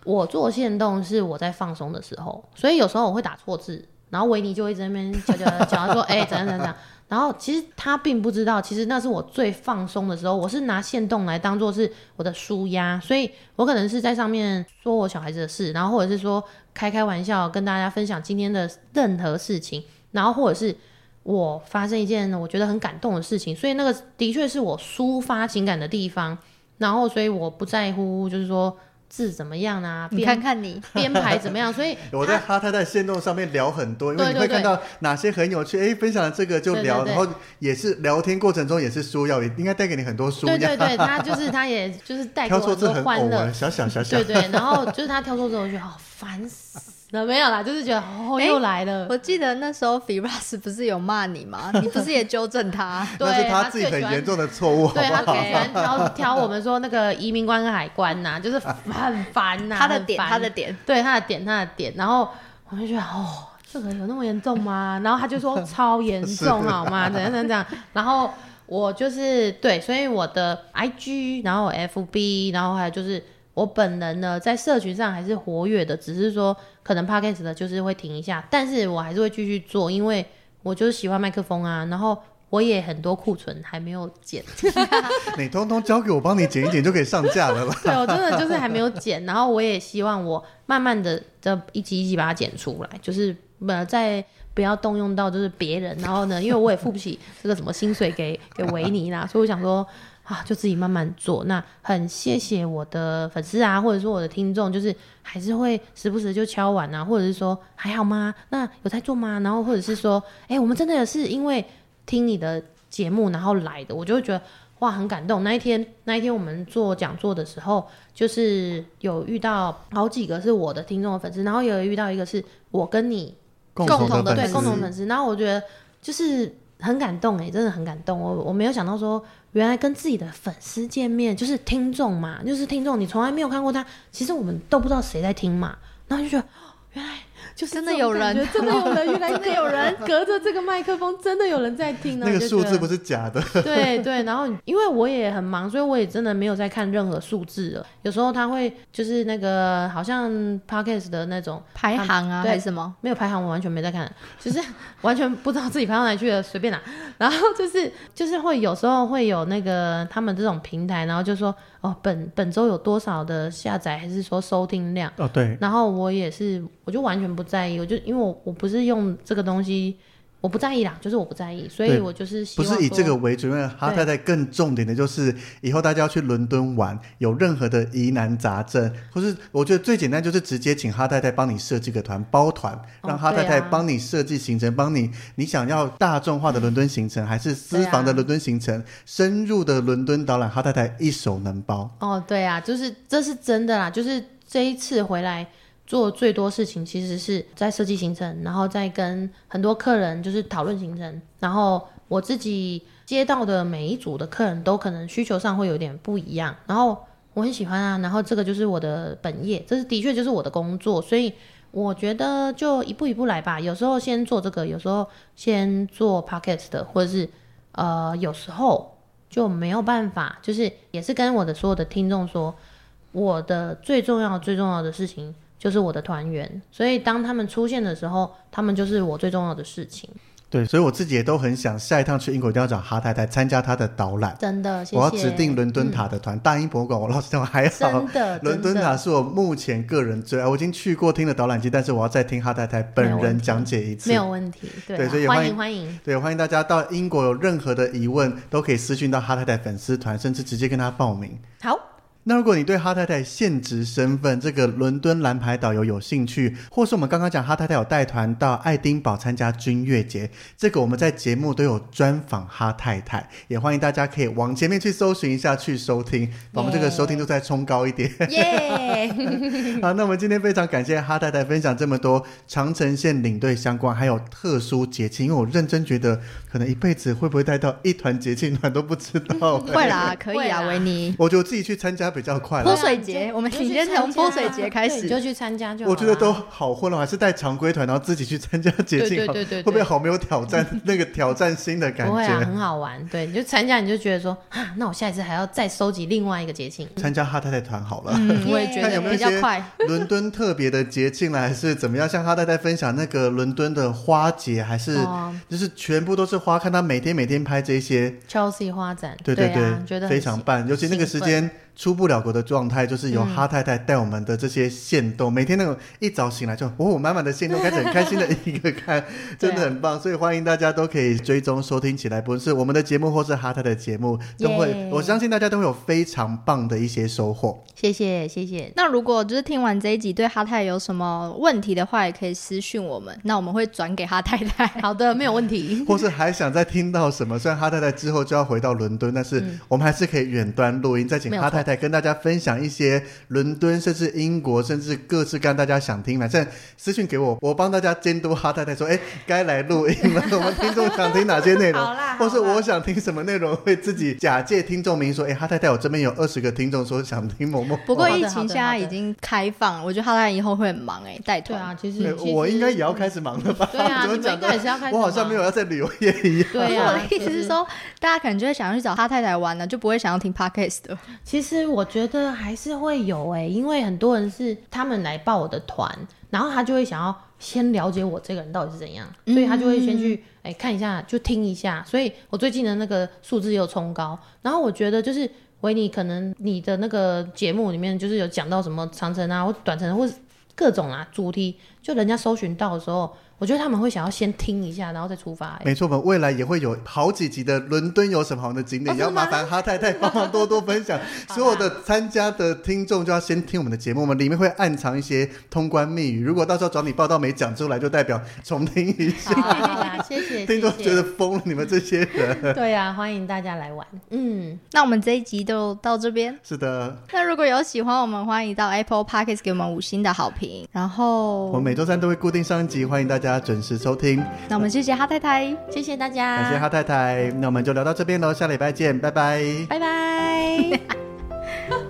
我做线动是我在放松的时候，所以有时候我会打错字，然后维尼就会在那边讲讲讲说，哎，怎样怎样怎样。然后其实他并不知道，其实那是我最放松的时候。我是拿线动来当做是我的舒压，所以我可能是在上面说我小孩子的事，然后或者是说开开玩笑，跟大家分享今天的任何事情，然后或者是我发生一件我觉得很感动的事情，所以那个的确是我抒发情感的地方。然后所以我不在乎，就是说。字怎么样啊？你看看你编排怎么样？所以 我在哈太太线动上面聊很多，因为你会看到哪些很有趣，哎，分享了这个就聊，然后也是聊天过程中也是舒压，也应该带给你很多舒压。对对对，他就是他也就是带给我很多欢乐，小小小小。对对，然后就是他挑错之后，我觉得好烦死。那没有啦，就是觉得哦，又来了。我记得那时候 Firas 不是有骂你吗？你不是也纠正他？对，那是他自己很严重的错误。对，他最喜欢挑挑我们说那个移民官跟海关呐、啊，就是很烦呐。他的点，他的点，对他的点，他的点。然后我就觉得哦，这个有那么严重吗？然后他就说超严重，好吗？怎样怎样怎样。然后我就是对，所以我的 IG，然后 FB，然后还有就是。我本人呢，在社群上还是活跃的，只是说可能 podcast 的就是会停一下，但是我还是会继续做，因为我就是喜欢麦克风啊，然后我也很多库存还没有剪，你通通交给我帮你剪一剪就可以上架了啦。对，我真的就是还没有剪，然后我也希望我慢慢的这一集一集把它剪出来，就是呃再不要动用到就是别人，然后呢，因为我也付不起这个什么薪水给给维尼啦，所以我想说。啊，就自己慢慢做。那很谢谢我的粉丝啊，或者说我的听众，就是还是会时不时就敲碗啊，或者是说还好吗？那有在做吗？然后或者是说，哎、欸，我们真的也是因为听你的节目然后来的，我就会觉得哇，很感动。那一天，那一天我们做讲座的时候，就是有遇到好几个是我的听众的粉丝，然后有遇到一个是我跟你共同的对共同粉丝，然后我觉得就是很感动哎、欸，真的很感动。我我没有想到说。原来跟自己的粉丝见面，就是听众嘛，就是听众，你从来没有看过他，其实我们都不知道谁在听嘛，然后就觉得，原来就是真的有人，真的有人，原来真的有人隔着这个麦克风，真的有人在听呢。那个数字不是假的。对对，然后因为我也很忙，所以我也真的没有在看任何数字了。有时候他会就是那个好像 Podcast 的那种排行啊，还是什么？没有排行，我完全没在看，就是完全不知道自己排到哪去了，随便拿。然后就是就是会有时候会有那个他们这种平台，然后就说哦，本本周有多少的下载，还是说收听量？哦，对。然后我也是，我就完全不在意，我就因为我我不是用这个东西。我不在意啦，就是我不在意，所以我就是不是以这个为主，因为哈太太更重点的就是以后大家要去伦敦玩，有任何的疑难杂症，或是我觉得最简单就是直接请哈太太帮你设计个团，包团，让哈太太帮你设计行程，帮、哦啊、你你想要大众化的伦敦行程，还是私房的伦敦行程，啊、深入的伦敦导览，哈太太一手能包。哦，对啊，就是这是真的啦，就是这一次回来。做最多事情其实是在设计行程，然后再跟很多客人就是讨论行程，然后我自己接到的每一组的客人都可能需求上会有点不一样，然后我很喜欢啊，然后这个就是我的本业，这是的确就是我的工作，所以我觉得就一步一步来吧，有时候先做这个，有时候先做 podcast 的，或者是呃有时候就没有办法，就是也是跟我的所有的听众说，我的最重要最重要的事情。就是我的团员，所以当他们出现的时候，他们就是我最重要的事情。对，所以我自己也都很想下一趟去英国一定要找哈太太参加她的导览。真的，谢谢。我要指定伦敦塔的团，嗯、大英博物馆我老实讲还好。真的，伦敦塔是我目前个人最爱，我已经去过听了导览机，但是我要再听哈太太本人讲解一次。没有问题。对，对，所以欢迎欢迎。对，欢迎大家到英国有任何的疑问，都可以私讯到哈太太粉丝团，甚至直接跟他报名。好。那如果你对哈太太现职身份这个伦敦蓝牌导游有兴趣，或是我们刚刚讲哈太太有带团到爱丁堡参加军乐节，这个我们在节目都有专访哈太太，也欢迎大家可以往前面去搜寻一下去收听，把我们这个收听度再冲高一点。耶! 好，那我们今天非常感谢哈太太分享这么多长城线领队相关还有特殊节庆，因为我认真觉得可能一辈子会不会带到一团节庆团都不知道。会啦，可以啊，维尼。我就自己去参加。比较快，泼水节，我们今天从泼水节开始就去参加就好。我觉得都好混乱，还是带常规团，然后自己去参加节庆，对对对对，会不会好没有挑战那个挑战心的感觉？不会啊，很好玩。对，你就参加，你就觉得说啊，那我下一次还要再收集另外一个节庆，参加哈太太团好了。嗯，我也觉得比较快。伦敦特别的节庆呢，还是怎么样？向哈太太分享那个伦敦的花节，还是就是全部都是花，看他每天每天拍这些 Chelsea 花展，对对对，觉得非常棒，尤其那个时间。出不了国的状态，就是由哈太太带我们的这些线动，嗯、每天那种一早醒来就哦满满的线动，开始很开心的一个看，真的很棒，所以欢迎大家都可以追踪收听起来，不论是我们的节目或是哈太太的节目，都会我相信大家都会有非常棒的一些收获。谢谢谢谢。那如果就是听完这一集对哈太太有什么问题的话，也可以私讯我们，那我们会转给哈太太。好的，没有问题。或是还想再听到什么？虽然哈太太之后就要回到伦敦，但是我们还是可以远端录音，再请哈太太。来跟大家分享一些伦敦，甚至英国，甚至各式各样大家想听反正私信给我，我帮大家监督哈太太说，哎，该来录音了。我们听众想听哪些内容？或是我想听什么内容，会自己假借听众名说，哎，哈太太，我这边有二十个听众说想听某某。不过疫情现在已经开放，我觉得哈太太以后会很忙哎，带团啊。其实我应该也要开始忙了吧？对啊，怎么讲的？我好像没有要在旅游业一样。对啊，我的意思是说，大家可能就会想要去找哈太太玩呢，就不会想要听 podcast 的。其实我。觉得还是会有哎、欸，因为很多人是他们来报我的团，然后他就会想要先了解我这个人到底是怎样，所以他就会先去哎、欸、看一下，就听一下。所以我最近的那个数字又冲高，然后我觉得就是维尼，可能你的那个节目里面就是有讲到什么长城啊或短程或是各种啊主题，就人家搜寻到的时候。我觉得他们会想要先听一下，然后再出发。没错，我们未来也会有好几集的伦敦有什么好的景点，也、哦、要麻烦哈太太帮忙多多分享。所有的参加的听众就要先听我们的节目，我们里面会暗藏一些通关密语。如果到时候找你报道没讲出来，就代表重听一下。谢谢，听众觉得疯了，你们这些人。对呀、啊，欢迎大家来玩。嗯，那我们这一集就到这边。是的。那如果有喜欢我们，欢迎到 Apple Podcast 给我们五星的好评。然后我们每周三都会固定上一集，欢迎大家准时收听。那我们谢谢哈太太，谢谢大家，感谢哈太太，那我们就聊到这边喽，下礼拜见，拜拜，拜拜。